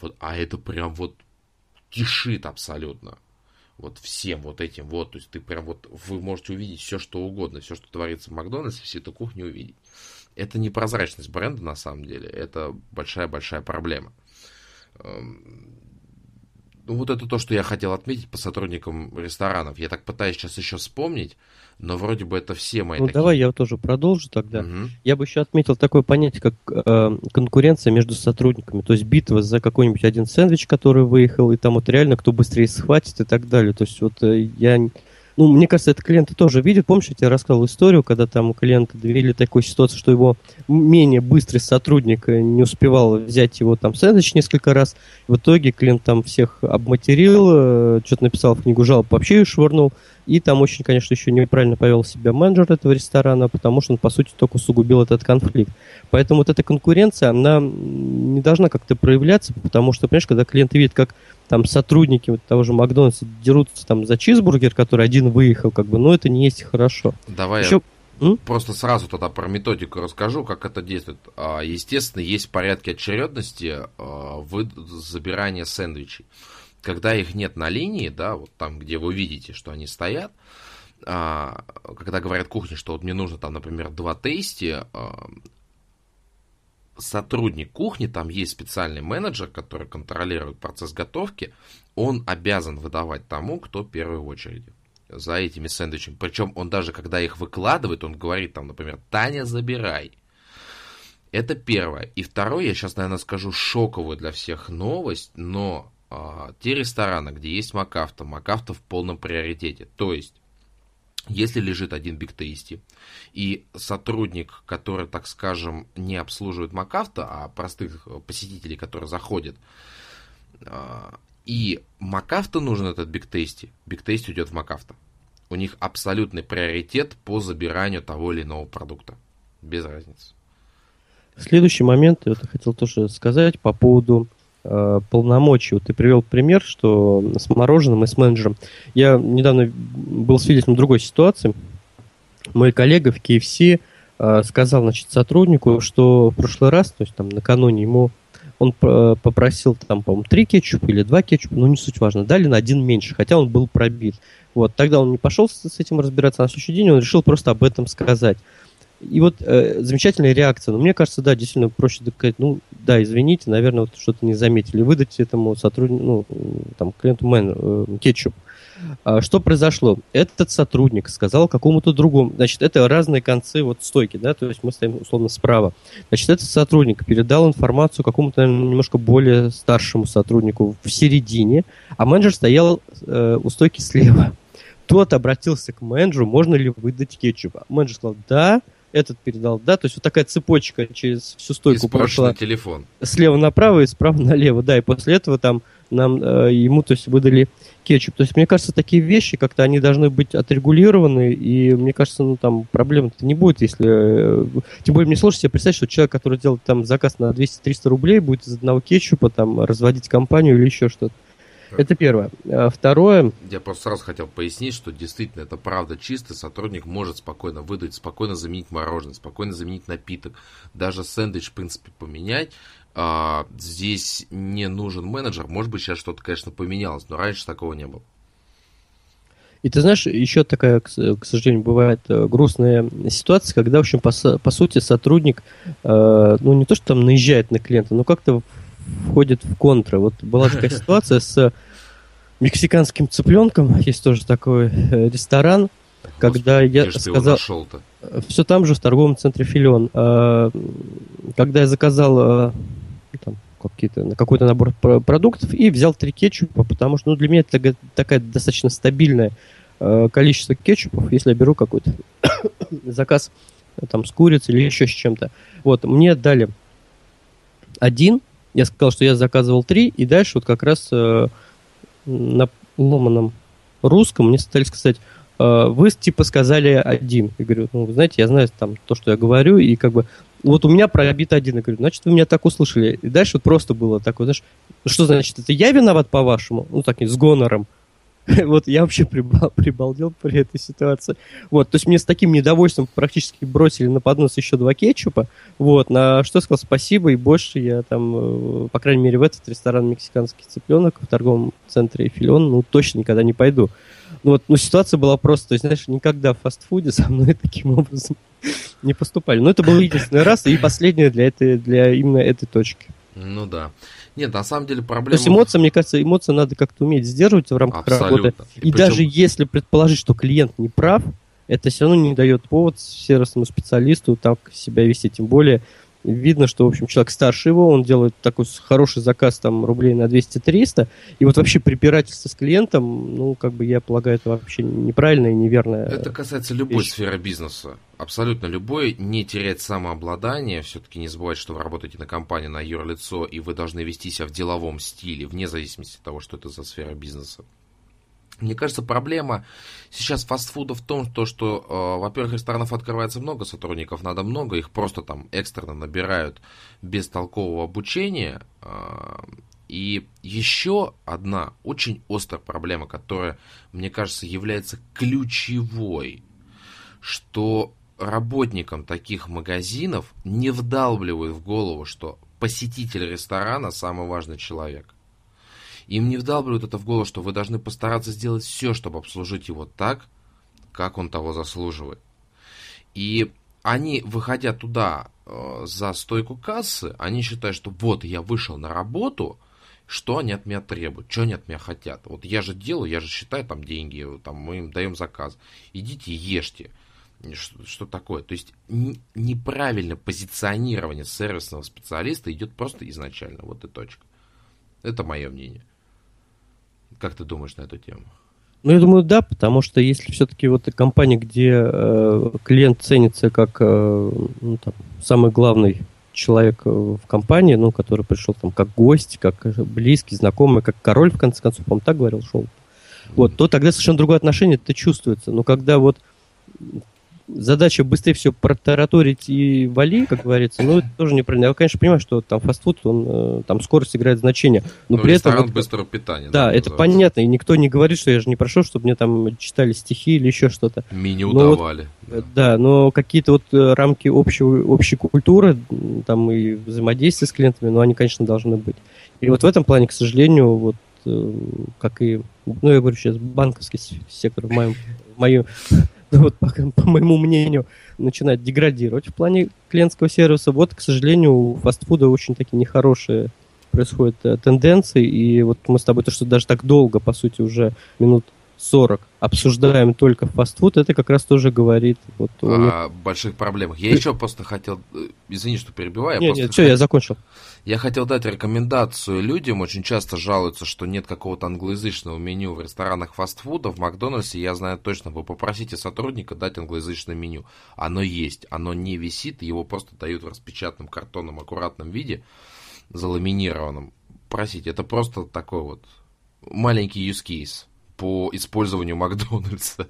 Вот, а это прям вот кишит абсолютно вот всем вот этим вот, то есть ты прям вот, вы можете увидеть все, что угодно, все, что творится в Макдональдсе, всю эту кухню увидеть. Это не прозрачность бренда на самом деле, это большая-большая проблема. Ну, вот это то, что я хотел отметить по сотрудникам ресторанов. Я так пытаюсь сейчас еще вспомнить, но вроде бы это все мои Ну, такие... давай я тоже продолжу тогда. Угу. Я бы еще отметил такое понятие, как э, конкуренция между сотрудниками. То есть битва за какой-нибудь один сэндвич, который выехал, и там вот реально кто быстрее схватит и так далее. То есть вот э, я ну, мне кажется, это клиенты тоже видят. Помнишь, я тебе рассказывал историю, когда там клиенты довели такую ситуацию, что его менее быстрый сотрудник э, не успевал взять его там сэндвич несколько раз. В итоге клиент там всех обматерил, э, что-то написал в книгу жалоб, вообще ее швырнул. И там очень, конечно, еще неправильно повел себя менеджер этого ресторана, потому что он, по сути, только усугубил этот конфликт. Поэтому вот эта конкуренция, она не должна как-то проявляться, потому что, понимаешь, когда клиенты видят, как там сотрудники вот того же Макдональдса дерутся там за чизбургер, который один выехал, как бы, ну это не есть хорошо. Давай Еще... я просто сразу тогда про методику расскажу, как это действует. А, естественно, есть порядки очередности а, в забирания сэндвичей. Когда их нет на линии, да, вот там, где вы видите, что они стоят, а, когда говорят кухне, что вот мне нужно там, например, два тейсти, сотрудник кухни, там есть специальный менеджер, который контролирует процесс готовки, он обязан выдавать тому, кто в первой очереди за этими сэндвичами. Причем он даже, когда их выкладывает, он говорит там, например, Таня, забирай. Это первое. И второе, я сейчас, наверное, скажу шоковую для всех новость, но а, те рестораны, где есть МакАвто, МакАвто в полном приоритете. То есть если лежит один биг тейсти, и сотрудник, который, так скажем, не обслуживает МакАвто, а простых посетителей, которые заходят, а, и МакАвто нужен этот биг тейсти, биг тейсти уйдет в МакАвто. У них абсолютный приоритет по забиранию того или иного продукта. Без разницы. Следующий момент, я хотел тоже сказать по поводу э, полномочий. Вот ты привел пример, что с мороженым и с менеджером. Я недавно был свидетелем другой ситуации. Мой коллега в KFC э, сказал значит, сотруднику, что в прошлый раз, то есть там накануне ему он э, попросил там, по-моему, три кетчупа или два кетчупа, ну не суть важно, дали на один меньше, хотя он был пробит. Вот, тогда он не пошел с, с этим разбираться, на следующий день он решил просто об этом сказать. И вот э, замечательная реакция. Но мне кажется, да, действительно проще сказать, ну, да, извините, наверное, вот что-то не заметили. Выдать этому сотруднику, ну, там, клиенту мен, э, кетчуп. А, что произошло? Этот сотрудник сказал какому-то другому, значит, это разные концы вот стойки, да, то есть мы стоим условно справа. Значит, этот сотрудник передал информацию какому-то немножко более старшему сотруднику в середине, а менеджер стоял э, у стойки слева. Тот обратился к менеджеру, можно ли выдать кетчуп. Менеджер сказал, да, этот передал, да, то есть вот такая цепочка через всю стойку прошла. телефон. Слева направо и справа налево, да, и после этого там нам э, ему, то есть, выдали кетчуп. То есть, мне кажется, такие вещи как-то они должны быть отрегулированы, и мне кажется, ну там проблем-то не будет, если... Э, тем более, мне сложно себе представить, что человек, который делает там заказ на 200-300 рублей, будет из одного кетчупа там разводить компанию или еще что-то. Это первое. А второе... Я просто сразу хотел пояснить, что действительно это правда чистый сотрудник может спокойно выдать, спокойно заменить мороженое, спокойно заменить напиток, даже сэндвич, в принципе, поменять. А, здесь не нужен менеджер. Может быть, сейчас что-то, конечно, поменялось, но раньше такого не было. И ты знаешь, еще такая, к сожалению, бывает э, грустная ситуация, когда, в общем, по, по сути, сотрудник, э, ну, не то, что там наезжает на клиента, но как-то входит в контры. Вот была такая ситуация с мексиканским цыпленком, есть тоже такой э, ресторан, когда я сказал... Все там же, в торговом центре Филион. А, когда я заказал там, какие-то, какой-то набор продуктов и взял три кетчупа, потому что ну, для меня это такая достаточно стабильное а, количество кетчупов, если я беру какой-то заказ там с курицей или еще с чем-то. Вот, мне дали один, я сказал, что я заказывал три, и дальше вот как раз э, на ломаном русском мне стали сказать, э, вы типа сказали один. Я говорю, ну, вы знаете, я знаю там то, что я говорю, и как бы вот у меня пробит один. Я говорю, значит, вы меня так услышали. И дальше вот просто было такое, знаешь, ну что значит, это я виноват по-вашему? Ну, так, с гонором. Вот я вообще прибал, прибалдел при этой ситуации. Вот, то есть мне с таким недовольством практически бросили на поднос еще два кетчупа. Вот, на что сказал спасибо, и больше я там, э, по крайней мере, в этот ресторан «Мексиканский цыпленок» в торговом центре «Филион», ну, точно никогда не пойду. Ну, вот, ну, ситуация была просто, то есть, знаешь, никогда в фастфуде со мной таким образом не поступали. Но это был единственный раз и последний для, этой, для именно этой точки. Ну да. Нет, на самом деле проблема... То есть эмоции, мне кажется, эмоции надо как-то уметь сдерживать в рамках Абсолютно. работы. И, и причем... даже если предположить, что клиент не прав, это все равно не дает повод сервисному специалисту так себя вести. Тем более, видно, что, в общем, человек старше его, он делает такой хороший заказ там рублей на 200-300, и вот вообще препирательство с клиентом, ну, как бы я полагаю, это вообще неправильно и неверно. Это касается любой вещь. сферы бизнеса, абсолютно любой, не терять самообладание, все-таки не забывайте, что вы работаете на компании, на юрлицо, и вы должны вести себя в деловом стиле, вне зависимости от того, что это за сфера бизнеса. Мне кажется, проблема сейчас фастфуда в том, то, что, э, во-первых, ресторанов открывается много, сотрудников надо много, их просто там экстренно набирают без толкового обучения. Э, и еще одна очень острая проблема, которая, мне кажется, является ключевой, что работникам таких магазинов не вдалбливают в голову, что посетитель ресторана самый важный человек. Им не вдалбливают это в голову, что вы должны постараться сделать все, чтобы обслужить его так, как он того заслуживает. И они, выходя туда э, за стойку кассы, они считают, что вот я вышел на работу, что они от меня требуют, что они от меня хотят. Вот я же делаю, я же считаю там деньги, там, мы им даем заказ. Идите ешьте. Что, что такое? То есть неправильное позиционирование сервисного специалиста идет просто изначально. Вот и точка. Это мое мнение. Как ты думаешь на эту тему? Ну, я думаю, да, потому что если все-таки вот компания, где э, клиент ценится как э, ну, там, самый главный человек э, в компании, ну, который пришел там как гость, как близкий, знакомый, как король, в конце концов, он так говорил, шел, вот, то тогда совершенно другое отношение это чувствуется. Но когда вот задача быстрее все протараторить и вали, как говорится, ну, это тоже неправильно. Я, конечно, понимаю, что там фастфуд, он, э, там скорость играет значение. Но, ну, при этом... Вот, быстрого питания. Да, да это понятно, и никто не говорит, что я же не прошу, чтобы мне там читали стихи или еще что-то. Меню но давали. Вот, да. да, но какие-то вот э, рамки общего, общей культуры, там и взаимодействия с клиентами, ну, они, конечно, должны быть. И вот в этом плане, к сожалению, вот э, как и, ну, я говорю сейчас, банковский сектор в моем, в мою вот, по, по моему мнению, начинает деградировать в плане клиентского сервиса. Вот, к сожалению, у фастфуда очень такие нехорошие происходят э, тенденции, и вот мы с тобой то, что даже так долго, по сути, уже минут 40 обсуждаем только фастфуд, это как раз тоже говорит вот о, о больших проблемах. Я еще просто хотел, э, извини, что перебиваю. Нет, нет, все, я закончил. Я хотел дать рекомендацию людям, очень часто жалуются, что нет какого-то англоязычного меню в ресторанах фастфуда, в Макдональдсе, я знаю точно, вы попросите сотрудника дать англоязычное меню. Оно есть, оно не висит, его просто дают в распечатанном картонном аккуратном виде, заламинированном. Просите, это просто такой вот маленький use case по использованию Макдональдса.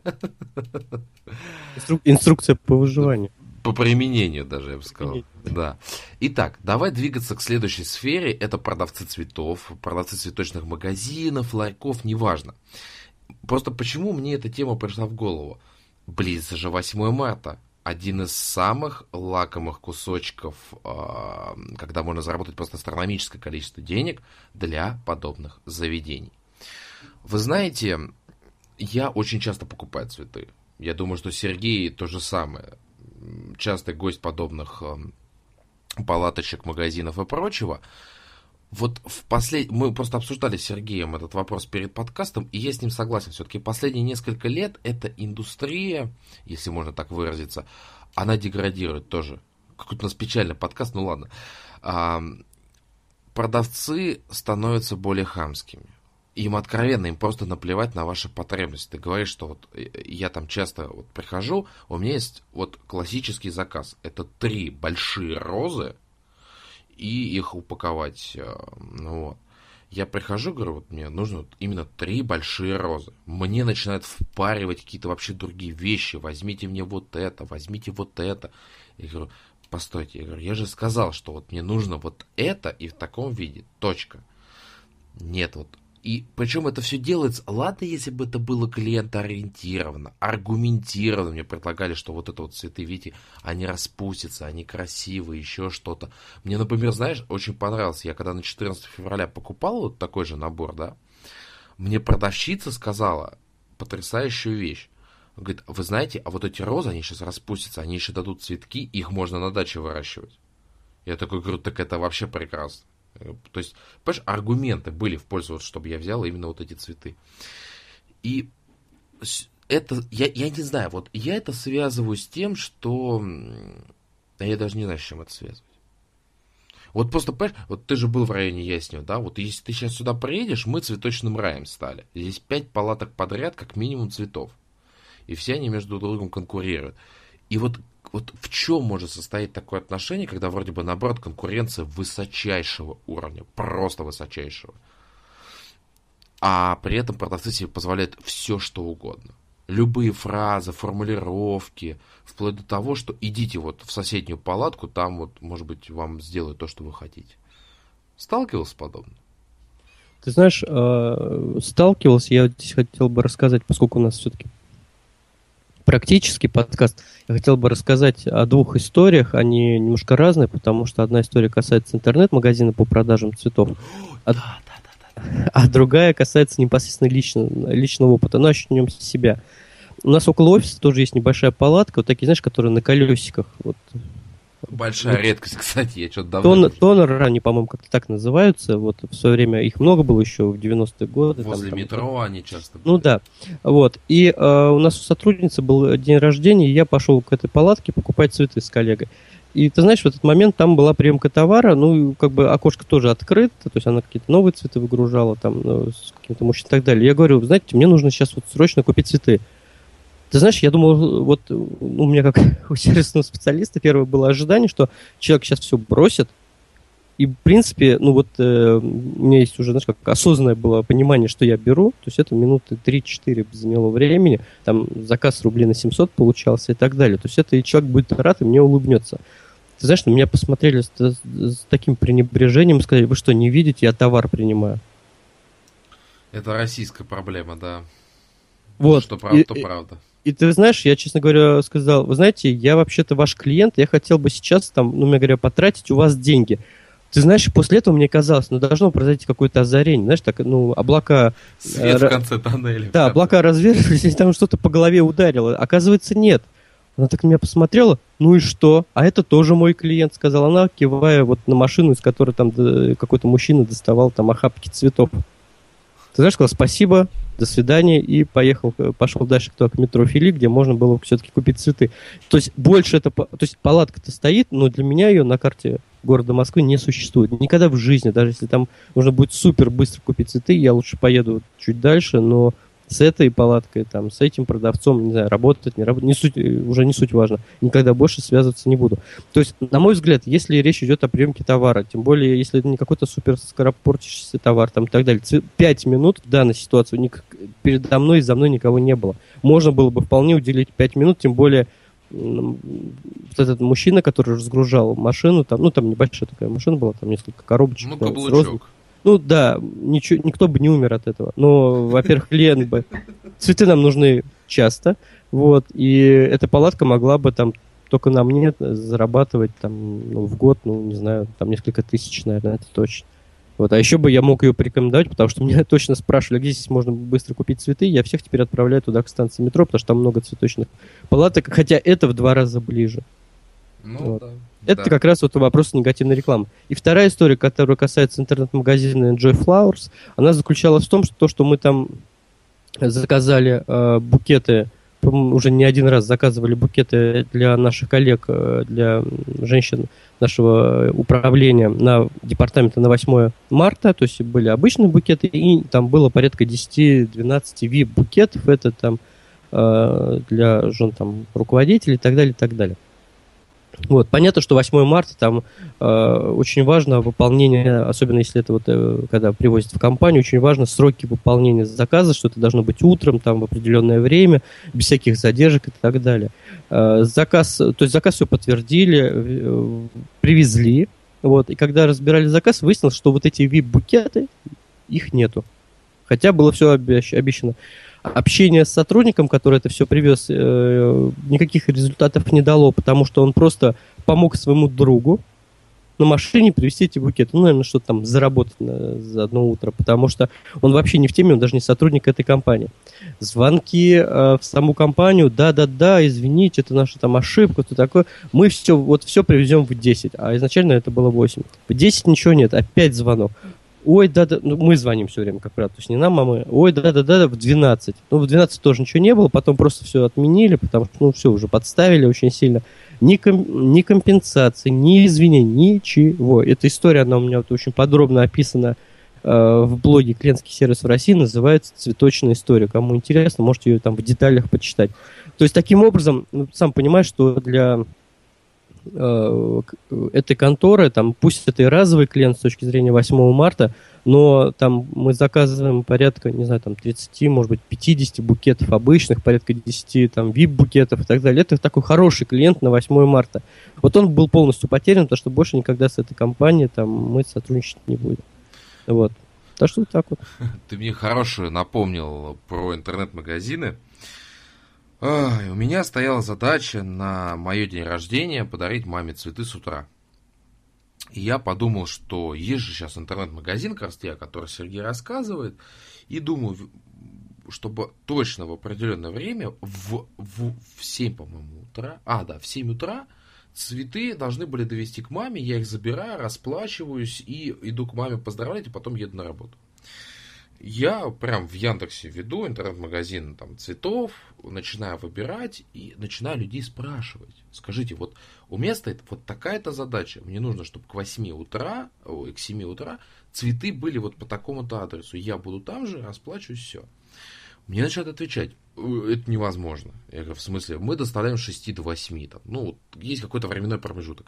Инструкция по выживанию. По применению даже, я бы сказал. Да. Итак, давай двигаться к следующей сфере. Это продавцы цветов, продавцы цветочных магазинов, ларьков, неважно. Просто почему мне эта тема пришла в голову? Близится же 8 марта. Один из самых лакомых кусочков, а, когда можно заработать просто астрономическое количество денег для подобных заведений. Вы знаете, я очень часто покупаю цветы. Я думаю, что Сергей то же самое. Частый гость подобных эм, палаточек, магазинов и прочего. Вот в послед... мы просто обсуждали с Сергеем этот вопрос перед подкастом, и я с ним согласен. Все-таки последние несколько лет эта индустрия, если можно так выразиться, она деградирует тоже. Какой-то у нас печальный подкаст, ну ладно. А, продавцы становятся более хамскими им откровенно, им просто наплевать на ваши потребности. Ты говоришь, что вот э, я там часто вот прихожу, у меня есть вот классический заказ. Это три большие розы и их упаковать. Э, ну вот. Я прихожу, говорю, вот мне нужно вот именно три большие розы. Мне начинают впаривать какие-то вообще другие вещи. Возьмите мне вот это, возьмите вот это. Я говорю, постойте, я говорю, я же сказал, что вот мне нужно вот это и в таком виде, точка. Нет, вот и причем это все делается, ладно, если бы это было клиентоориентировано, аргументированно, мне предлагали, что вот это вот цветы, видите, они распустятся, они красивые, еще что-то. Мне, например, знаешь, очень понравилось, я когда на 14 февраля покупал вот такой же набор, да, мне продавщица сказала потрясающую вещь. Говорит, вы знаете, а вот эти розы, они сейчас распустятся, они еще дадут цветки, их можно на даче выращивать. Я такой говорю, так это вообще прекрасно. Э, то есть, понимаешь, аргументы были в пользу, вот, чтобы я взял именно вот эти цветы. И это, я, я не знаю, вот я это связываю с тем, что... Я даже не знаю, с чем это связывать. Вот просто, понимаешь, вот ты же был в районе Яснева, да, вот если ты сейчас сюда приедешь, мы цветочным раем стали. Здесь пять палаток подряд, как минимум цветов. И все они между другом конкурируют. И вот вот в чем может состоять такое отношение, когда вроде бы наоборот конкуренция высочайшего уровня, просто высочайшего, а при этом продавцы себе позволяют все, что угодно. Любые фразы, формулировки, вплоть до того, что идите вот в соседнюю палатку, там вот, может быть, вам сделают то, что вы хотите. Сталкивался с подобным? Ты знаешь, э, сталкивался, я здесь хотел бы рассказать, поскольку у нас все-таки практический подкаст. Я хотел бы рассказать о двух историях. Они немножко разные, потому что одна история касается интернет-магазина по продажам цветов. А, да, да, да, а другая касается непосредственно лично, личного опыта. Но начнем с себя. У нас около офиса тоже есть небольшая палатка, вот такие, знаешь, которые на колесиках. Вот Большая вот. редкость, кстати, я что-то давно... Тон, тонеры, они, по-моему, как-то так называются. Вот в свое время их много было еще в 90-е годы. Возле там, метро там, они часто ну были. Ну да. Вот. И э, у нас у сотрудницы был день рождения, и я пошел к этой палатке покупать цветы с коллегой. И ты знаешь, в этот момент там была приемка товара, ну, как бы окошко тоже открыто, то есть она какие-то новые цветы выгружала, там, ну, с каким-то мужчиной и так далее. Я говорю, знаете, мне нужно сейчас вот срочно купить цветы. Ты знаешь, я думал, вот у меня как у сервисного специалиста первое было ожидание, что человек сейчас все бросит, и, в принципе, ну вот э, у меня есть уже, знаешь, как осознанное было понимание, что я беру, то есть это минуты 3-4 заняло времени, там заказ рублей на 700 получался и так далее. То есть это и человек будет рад, и мне улыбнется. Ты знаешь, на меня посмотрели с, с таким пренебрежением, сказали, вы что, не видите, я товар принимаю. Это российская проблема, да. Вот. Что правда, и, то правда. И ты знаешь, я, честно говоря, сказал, вы знаете, я вообще-то ваш клиент, я хотел бы сейчас, там, ну, мне говоря, потратить у вас деньги. Ты знаешь, после этого мне казалось, ну, должно произойти какое-то озарение. Знаешь, так, ну, облака... Свет в конце тоннеля. Да, облака разверзлись, и там что-то по голове ударило. Оказывается, нет. Она так на меня посмотрела, ну и что? А это тоже мой клиент, сказала она, кивая вот на машину, из которой там какой-то мужчина доставал там охапки цветов. Ты знаешь, сказал спасибо, до свидания, и поехал, пошел дальше к, к метро Фили, где можно было все-таки купить цветы. То есть больше это, то есть палатка-то стоит, но для меня ее на карте города Москвы не существует. Никогда в жизни, даже если там нужно будет супер быстро купить цветы, я лучше поеду чуть дальше, но с этой палаткой, там, с этим продавцом, не знаю, работать, не работать, не суть, уже не суть важно. Никогда больше связываться не буду. То есть, на мой взгляд, если речь идет о приемке товара, тем более, если это не какой-то супер скоропортящийся товар, там, и так далее, пять минут в данной ситуации ник- передо мной и за мной никого не было. Можно было бы вполне уделить пять минут, тем более, вот этот мужчина, который разгружал машину, там, ну, там небольшая такая машина была, там несколько коробочек. Ну, каблучок. Ну да, ничего, никто бы не умер от этого. Но, во-первых, клиент бы... Цветы нам нужны часто, вот, и эта палатка могла бы там только на мне зарабатывать там ну, в год, ну, не знаю, там несколько тысяч, наверное, это точно. Вот, а еще бы я мог ее порекомендовать, потому что меня точно спрашивали, где здесь можно быстро купить цветы. Я всех теперь отправляю туда, к станции метро, потому что там много цветочных палаток, хотя это в два раза ближе. Ну, вот. да. Это да. как раз вот вопрос негативной рекламы. И вторая история, которая касается интернет-магазина Enjoy Flowers, она заключалась в том, что то, что мы там заказали э, букеты, уже не один раз заказывали букеты для наших коллег, э, для женщин нашего управления на департаменте на 8 марта, то есть были обычные букеты, и там было порядка 10-12 VIP-букетов, это там э, для жен там руководителей и так далее, и так далее. Вот, понятно, что 8 марта там э, очень важно выполнение, особенно если это вот э, когда привозят в компанию, очень важно сроки выполнения заказа, что это должно быть утром, там в определенное время, без всяких задержек и так далее. Э, заказ, то есть заказ все подтвердили, э, привезли, вот, и когда разбирали заказ, выяснилось, что вот эти VIP-букеты, их нету. Хотя было все обещано общение с сотрудником, который это все привез, э, никаких результатов не дало, потому что он просто помог своему другу на машине привезти эти букеты. Ну, наверное, что-то там заработать на, за одно утро, потому что он вообще не в теме, он даже не сотрудник этой компании. Звонки э, в саму компанию, да-да-да, извините, это наша там ошибка, то такое. Мы все, вот все привезем в 10, а изначально это было 8. В 10 ничего нет, опять звонок ой, да-да, ну, мы звоним все время, как правило, то есть не нам, а мы, ой, да-да-да, в 12. Ну, в 12 тоже ничего не было, потом просто все отменили, потому что, ну, все, уже подставили очень сильно. Ни, ком, ни компенсации, ни извинений, ничего. Эта история, она у меня вот очень подробно описана э, в блоге «Клиентский сервис в России», называется «Цветочная история». Кому интересно, можете ее там в деталях почитать. То есть, таким образом, ну, сам понимаешь, что для этой конторы, там, пусть это и разовый клиент с точки зрения 8 марта, но там мы заказываем порядка, не знаю, там 30, может быть, 50 букетов обычных, порядка 10 там VIP-букетов и так далее. Это такой хороший клиент на 8 марта. Вот он был полностью потерян, потому что больше никогда с этой компанией там мы сотрудничать не будем. Вот. Так что вот так вот. Ты мне хорошую напомнил про интернет-магазины. Ой, у меня стояла задача на мое день рождения подарить маме цветы с утра. И я подумал, что есть же сейчас интернет-магазин Корстея, о котором Сергей рассказывает, и думаю, чтобы точно в определенное время, в, в, в 7, по-моему, утра, а, да, в 7 утра цветы должны были довести к маме, я их забираю, расплачиваюсь и иду к маме поздравлять, и потом еду на работу я прям в Яндексе веду интернет-магазин там цветов, начинаю выбирать и начинаю людей спрашивать. Скажите, вот у меня стоит вот такая-то задача. Мне нужно, чтобы к 8 утра, ой, к 7 утра цветы были вот по такому-то адресу. Я буду там же, расплачусь, все. Мне начинают отвечать, «Э, это невозможно. Я говорю, в смысле, мы доставляем с 6 до 8, там, ну, есть какой-то временной промежуток.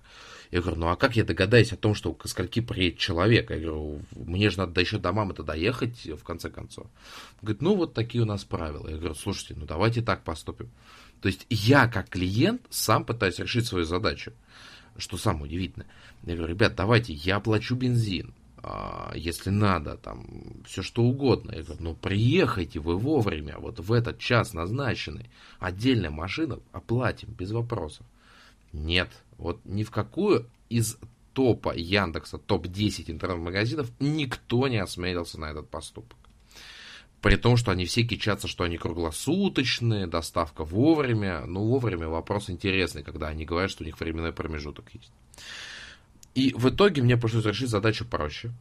Я говорю, ну а как я догадаюсь о том, что к скольки приедет человек? Я говорю, мне же надо еще до мамы-то доехать, в конце концов. Он говорит, ну вот такие у нас правила. Я говорю, слушайте, ну давайте так поступим. То есть я, как клиент, сам пытаюсь решить свою задачу. Что самое удивительное. Я говорю, ребят, давайте, я оплачу бензин, если надо, там, все что угодно. Я говорю, ну, приехайте вы вовремя, вот в этот час назначенный, отдельная машина, оплатим, без вопросов. Нет, вот ни в какую из топа Яндекса, топ-10 интернет-магазинов, никто не осмелился на этот поступок. При том, что они все кичатся, что они круглосуточные, доставка вовремя. Ну, вовремя вопрос интересный, когда они говорят, что у них временной промежуток есть. И в итоге мне пришлось решить задачу проще.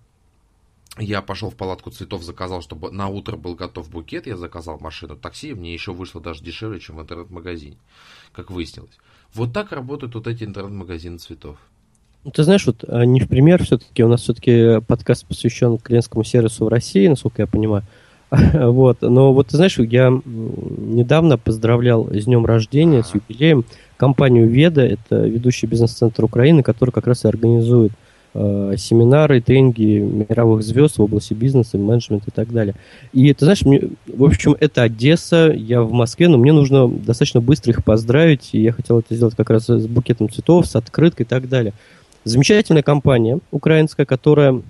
Я пошел в палатку цветов, заказал, чтобы на утро был готов букет. Я заказал машину такси, мне еще вышло даже дешевле, чем в интернет-магазине, как выяснилось. Вот так работают вот эти интернет-магазины цветов. Ну, ты знаешь, вот а, не в пример все-таки, у нас все-таки подкаст посвящен клиентскому сервису в России, насколько я понимаю. Вот. Но вот ты знаешь, я недавно поздравлял с днем рождения, с юбилеем компанию Веда, это ведущий бизнес-центр Украины, который как раз и организует э, семинары, тренинги мировых звезд в области бизнеса, менеджмента и так далее. И ты знаешь, мне, в общем, это Одесса, я в Москве, но мне нужно достаточно быстро их поздравить, и я хотел это сделать как раз с букетом цветов, с открыткой и так далее. Замечательная компания украинская, которая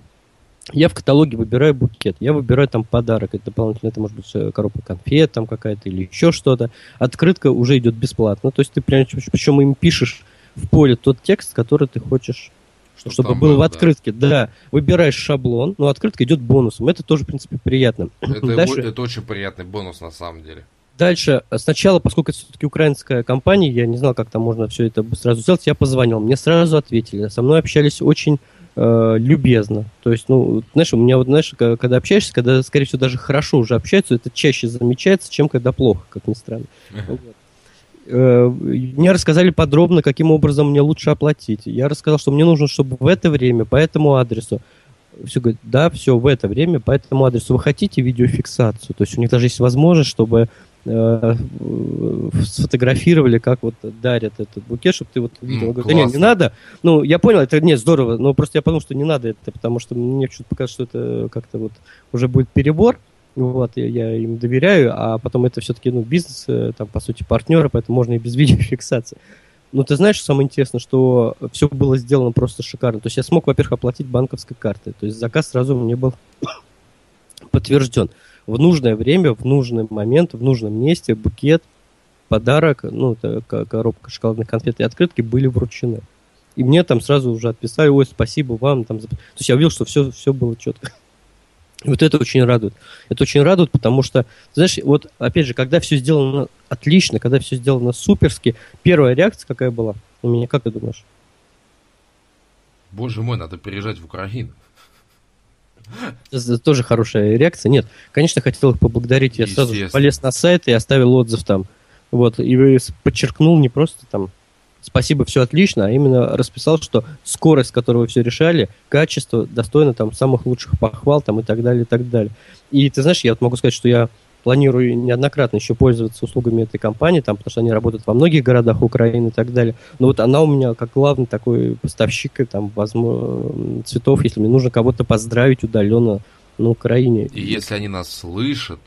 я в каталоге выбираю букет, я выбираю там подарок, это дополнительно, это может быть коробка конфет там какая-то или еще что-то. Открытка уже идет бесплатно, то есть ты прям, причем им пишешь в поле тот текст, который ты хочешь чтобы, чтобы был, был в открытке. Да. да, выбираешь шаблон, но открытка идет бонусом. Это тоже, в принципе, приятно. Это, Дальше... это очень приятный бонус на самом деле. Дальше, сначала, поскольку это все-таки украинская компания, я не знал, как там можно все это сразу сделать, я позвонил, мне сразу ответили. Со мной общались очень э, любезно. То есть, ну, знаешь, у меня вот, знаешь, когда общаешься, когда, скорее всего, даже хорошо уже общаются, это чаще замечается, чем когда плохо, как ни странно. Вот. Э, мне рассказали подробно, каким образом мне лучше оплатить. Я рассказал, что мне нужно, чтобы в это время, по этому адресу, все говорят, да, все в это время, по этому адресу. Вы хотите видеофиксацию? То есть у них даже есть возможность, чтобы э, сфотографировали, как вот дарят этот букет, чтобы ты вот видел. Mm, говорю, да нет, не надо. Ну, я понял, это не здорово, но просто я подумал, что не надо это, потому что мне что-то показалось, что это как-то вот уже будет перебор. Вот, я, я им доверяю, а потом это все-таки, ну, бизнес, э, там, по сути, партнеры, поэтому можно и без видеофиксации. Но ты знаешь, самое интересное, что все было сделано просто шикарно. То есть я смог, во-первых, оплатить банковской картой. То есть заказ сразу мне был подтвержден. В нужное время, в нужный момент, в нужном месте букет, подарок, ну, это коробка шоколадных конфет и открытки были вручены. И мне там сразу уже отписали, ой, спасибо вам. Там... То есть я увидел, что все, все было четко. И вот это очень радует. Это очень радует, потому что, знаешь, вот опять же, когда все сделано отлично, когда все сделано суперски, первая реакция какая была у меня, как ты думаешь? Боже мой, надо переезжать в Украину. Это тоже хорошая реакция. Нет, конечно, хотел их поблагодарить. Я сразу полез на сайт и оставил отзыв там. Вот, и подчеркнул не просто там спасибо, все отлично, а именно расписал, что скорость, с которой вы все решали, качество достойно там самых лучших похвал там и так далее, и так далее. И ты знаешь, я вот могу сказать, что я планирую неоднократно еще пользоваться услугами этой компании, там, потому что они работают во многих городах Украины и так далее. Но вот она у меня как главный такой поставщик там, возможно, цветов, если мне нужно кого-то поздравить удаленно на Украине. И если они нас слышат,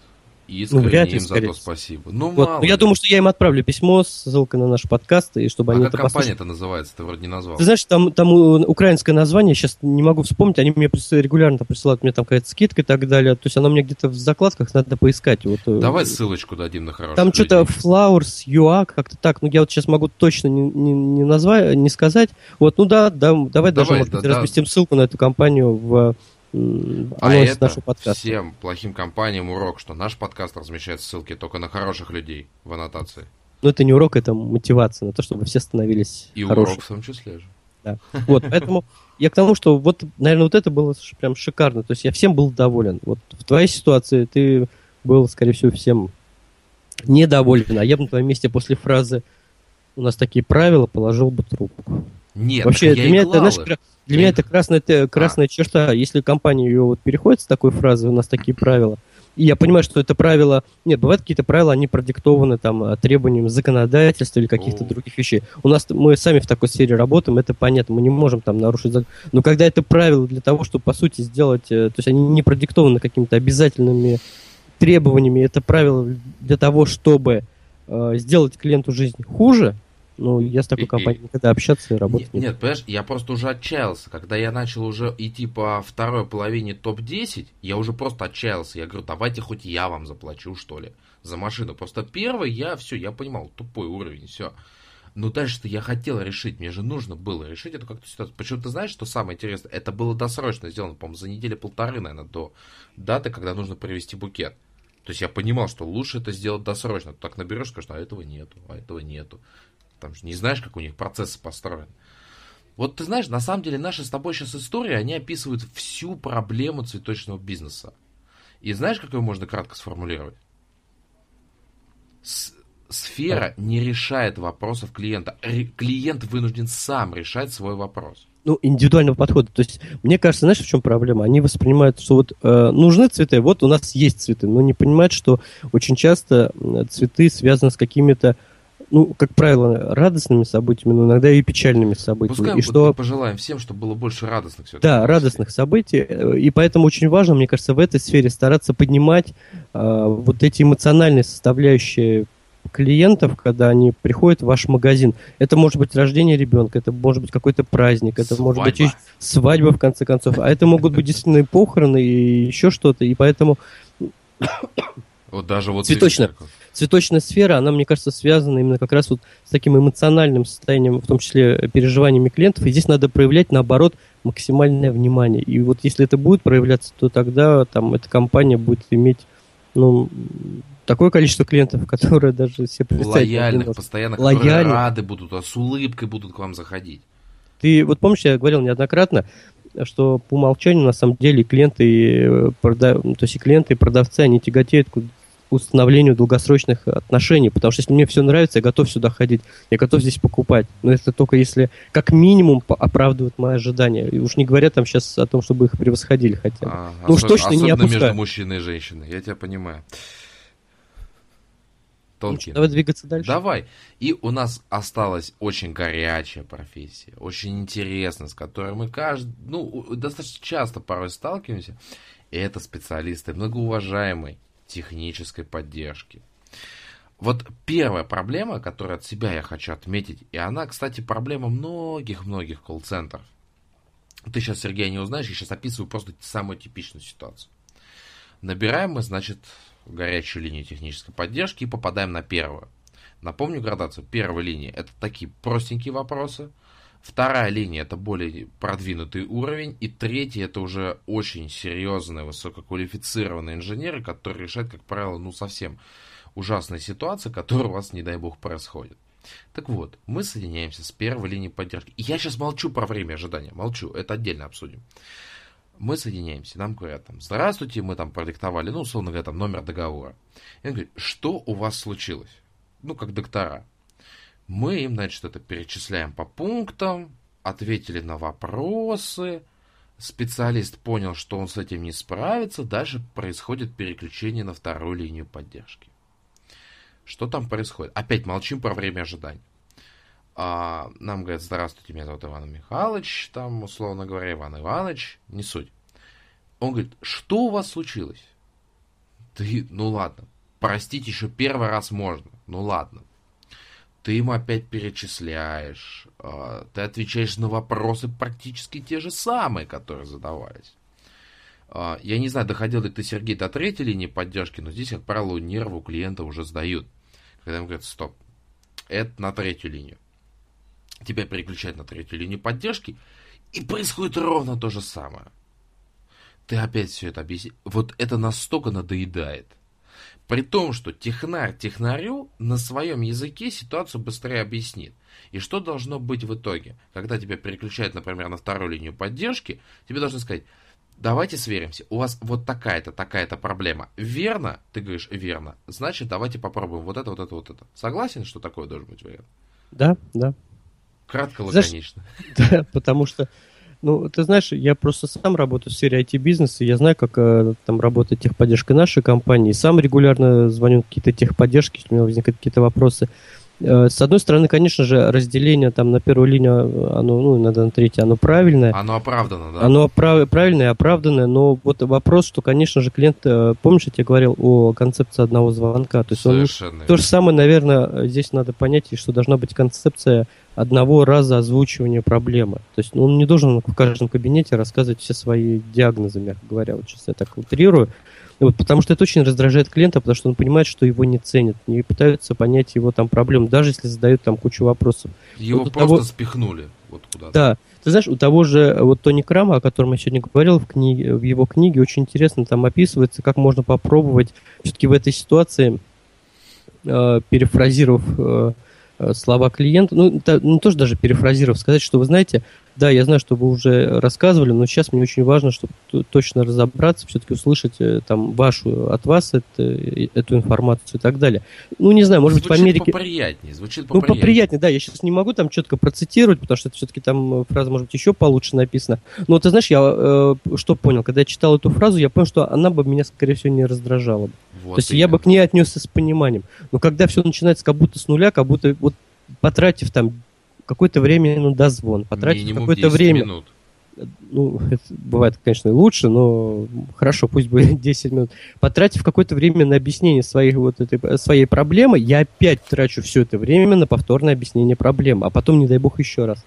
искренне ну, вряд ли, им за то спасибо. Ну, вот, мало. Ну, я думаю, что я им отправлю письмо с ссылкой на наш подкаст, и чтобы а они как это компания-то называется? Ты вроде не назвал. Ты знаешь, там, там украинское название, сейчас не могу вспомнить, они мне регулярно там присылают, мне там какая-то скидка и так далее, то есть оно мне где-то в закладках надо поискать. Вот, э, Давай ссылочку дадим на хорошую Там что-то Flowers, UA, как-то так, ну я вот сейчас могу точно не, не, не назвать, не сказать. Вот, ну да, да давай, давай даже, может да, быть, да. разместим ссылку на эту компанию в а это всем плохим компаниям урок, что наш подкаст размещает ссылки только на хороших людей в аннотации. Ну, это не урок, это мотивация на то, чтобы все становились И хорошими. урок в том числе же. Да. Вот, поэтому я к тому, что вот, наверное, вот это было прям шикарно. То есть я всем был доволен. Вот в твоей ситуации ты был, скорее всего, всем недоволен. А я бы на твоем месте после фразы «у нас такие правила» положил бы трубку. Нет, Вообще, для меня, это, знаешь, для меня это красная, это красная а. черта. Если компания ее вот переходит с такой фразы, у нас такие правила, и я понимаю, что это правило... Нет, бывают какие-то правила, они продиктованы там требованиям законодательства или каких-то других вещей. У нас мы сами в такой сфере работаем, это понятно, мы не можем там нарушить закон. Но когда это правило для того, чтобы, по сути, сделать... Э, то есть они не продиктованы какими-то обязательными требованиями, это правило для того, чтобы э, сделать клиенту жизнь хуже, ну, я с такой компанией никогда общаться и работать нет, не Нет, понимаешь, я просто уже отчаялся. Когда я начал уже идти по второй половине топ-10, я уже просто отчаялся. Я говорю, давайте хоть я вам заплачу, что ли, за машину. Просто первый я все, я понимал, тупой уровень, все. Но дальше-то я хотел решить, мне же нужно было решить эту как-то ситуацию. Почему ты знаешь, что самое интересное? Это было досрочно сделано, по-моему, за неделю полторы, наверное, до даты, когда нужно привезти букет. То есть я понимал, что лучше это сделать досрочно. Ты так наберешь, скажешь, а этого нету, а этого нету. Там же не знаешь, как у них процессы построены. Вот ты знаешь, на самом деле наши с тобой сейчас истории, они описывают всю проблему цветочного бизнеса. И знаешь, как ее можно кратко сформулировать? С сфера не решает вопросов клиента. Ре клиент вынужден сам решать свой вопрос. Ну, индивидуального подхода. То есть, мне кажется, знаешь, в чем проблема? Они воспринимают, что вот э, нужны цветы, вот у нас есть цветы, но не понимают, что очень часто цветы связаны с какими-то ну, как правило, радостными событиями, но иногда и печальными событиями. Пускай и что... пожелаем всем, чтобы было больше радостных все Да, радостных событий. И поэтому очень важно, мне кажется, в этой сфере стараться поднимать э, вот эти эмоциональные составляющие клиентов, когда они приходят в ваш магазин. Это может быть рождение ребенка, это может быть какой-то праздник, это свадьба. может быть свадьба, в конце концов. А это могут быть действительно похороны, и еще что-то. И поэтому... Вот даже вот цветочная, цветочная сфера, она, мне кажется, связана именно как раз вот с таким эмоциональным состоянием, в том числе переживаниями клиентов. И здесь надо проявлять, наоборот, максимальное внимание. И вот если это будет проявляться, то тогда там эта компания будет иметь, ну, такое количество клиентов, которые даже все Лояльных, постоянно, Лояльных. которые рады будут, а с улыбкой будут к вам заходить. Ты вот помнишь, я говорил неоднократно, что по умолчанию на самом деле клиенты, э, прода... то есть и клиенты, и продавцы, они тяготеют установлению долгосрочных отношений, потому что если мне все нравится, я готов сюда ходить, я готов здесь покупать. Но это только если как минимум оправдывает мои ожидания. И уж не говоря там сейчас о том, чтобы их превосходили хотя бы. А, ну уж точно не опускаю. между мужчиной и женщиной, я тебя понимаю. Тонкий. Ну, давай двигаться дальше. Давай. И у нас осталась очень горячая профессия, очень интересная, с которой мы каждый, ну, достаточно часто порой сталкиваемся. И это специалисты многоуважаемой технической поддержки. Вот первая проблема, которую от себя я хочу отметить, и она, кстати, проблема многих-многих колл-центров. Ты сейчас, Сергей, не узнаешь, я сейчас описываю просто самую типичную ситуацию. Набираем мы, значит, горячую линию технической поддержки и попадаем на первую. Напомню градацию. Первая линия это такие простенькие вопросы. Вторая линия это более продвинутый уровень. И третья это уже очень серьезные, высококвалифицированные инженеры, которые решают, как правило, ну совсем ужасные ситуации, которые у вас, не дай бог, происходят. Так вот, мы соединяемся с первой линией поддержки. Я сейчас молчу про время ожидания, молчу, это отдельно обсудим мы соединяемся, нам говорят там, здравствуйте, мы там продиктовали, ну, условно говоря, там номер договора. И он говорит, что у вас случилось? Ну, как доктора. Мы им, значит, это перечисляем по пунктам, ответили на вопросы, специалист понял, что он с этим не справится, дальше происходит переключение на вторую линию поддержки. Что там происходит? Опять молчим про время ожидания а, нам говорят, здравствуйте, меня зовут Иван Михайлович, там, условно говоря, Иван Иванович, не суть. Он говорит, что у вас случилось? Ты, ну ладно, простить еще первый раз можно, ну ладно. Ты ему опять перечисляешь, а, ты отвечаешь на вопросы практически те же самые, которые задавались. А, я не знаю, доходил ли ты, Сергей, до третьей линии поддержки, но здесь, как правило, нервы у клиента уже сдают. Когда ему говорят, стоп, это на третью линию тебя переключают на третью линию поддержки, и происходит ровно то же самое. Ты опять все это объясни. Вот это настолько надоедает. При том, что технарь технарю на своем языке ситуацию быстрее объяснит. И что должно быть в итоге? Когда тебя переключают, например, на вторую линию поддержки, тебе должны сказать, давайте сверимся, у вас вот такая-то, такая-то проблема. Верно? Ты говоришь, верно. Значит, давайте попробуем вот это, вот это, вот это. Согласен, что такое должен быть вариант? Да, да. Кратко, лаконично. Да, потому что, ну, ты знаешь, я просто сам работаю в сфере IT-бизнеса, я знаю, как э, там работает техподдержка нашей компании, сам регулярно звоню какие-то техподдержки, у меня возникают какие-то вопросы. С одной стороны, конечно же, разделение там на первую линию, оно, ну, иногда на третью, оно правильное. Оно оправдано, да? Оно прав, правильное, оправданное, но вот вопрос, что, конечно же, клиент, э, помнишь, я тебе говорил о концепции одного звонка, то есть Совершенно. он, то же самое, наверное, здесь надо понять, что должна быть концепция одного раза озвучивания проблемы. То есть ну, он не должен в каждом кабинете рассказывать все свои диагнозы, мягко говоря. Вот сейчас я так утрирую. Вот, потому что это очень раздражает клиента, потому что он понимает, что его не ценят, не пытаются понять его там проблем, даже если задают там кучу вопросов. Его вот просто того... спихнули вот куда-то. Да. Ты знаешь, у того же вот Тони Крама, о котором я сегодня говорил в, книге, в его книге, очень интересно там описывается, как можно попробовать все-таки в этой ситуации, э, перефразировав э, Э, слова клиента, ну, это, ну, тоже даже перефразировав, сказать, что вы знаете, да, я знаю, что вы уже рассказывали, но сейчас мне очень важно, чтобы точно разобраться, все-таки услышать э, там вашу, от вас это, э, эту информацию и так далее. Ну, не знаю, может звучит быть, в Америке... поприятнее, звучит поприятнее. Ну, поприятнее, да, я сейчас не могу там четко процитировать, потому что это все-таки там фраза, может быть, еще получше написана. Но ты знаешь, я э, что понял, когда я читал эту фразу, я понял, что она бы меня, скорее всего, не раздражала. Вот То есть именно. я бы к ней отнесся с пониманием. Но когда все начинается как будто с нуля, как будто вот потратив там какое-то время на дозвон, потратив какое-то время... Минут. Ну, это бывает, конечно, и лучше, но хорошо, пусть будет 10 минут. Потратив какое-то время на объяснение своей, вот этой, своей проблемы, я опять трачу все это время на повторное объяснение проблемы, а потом, не дай бог, еще раз.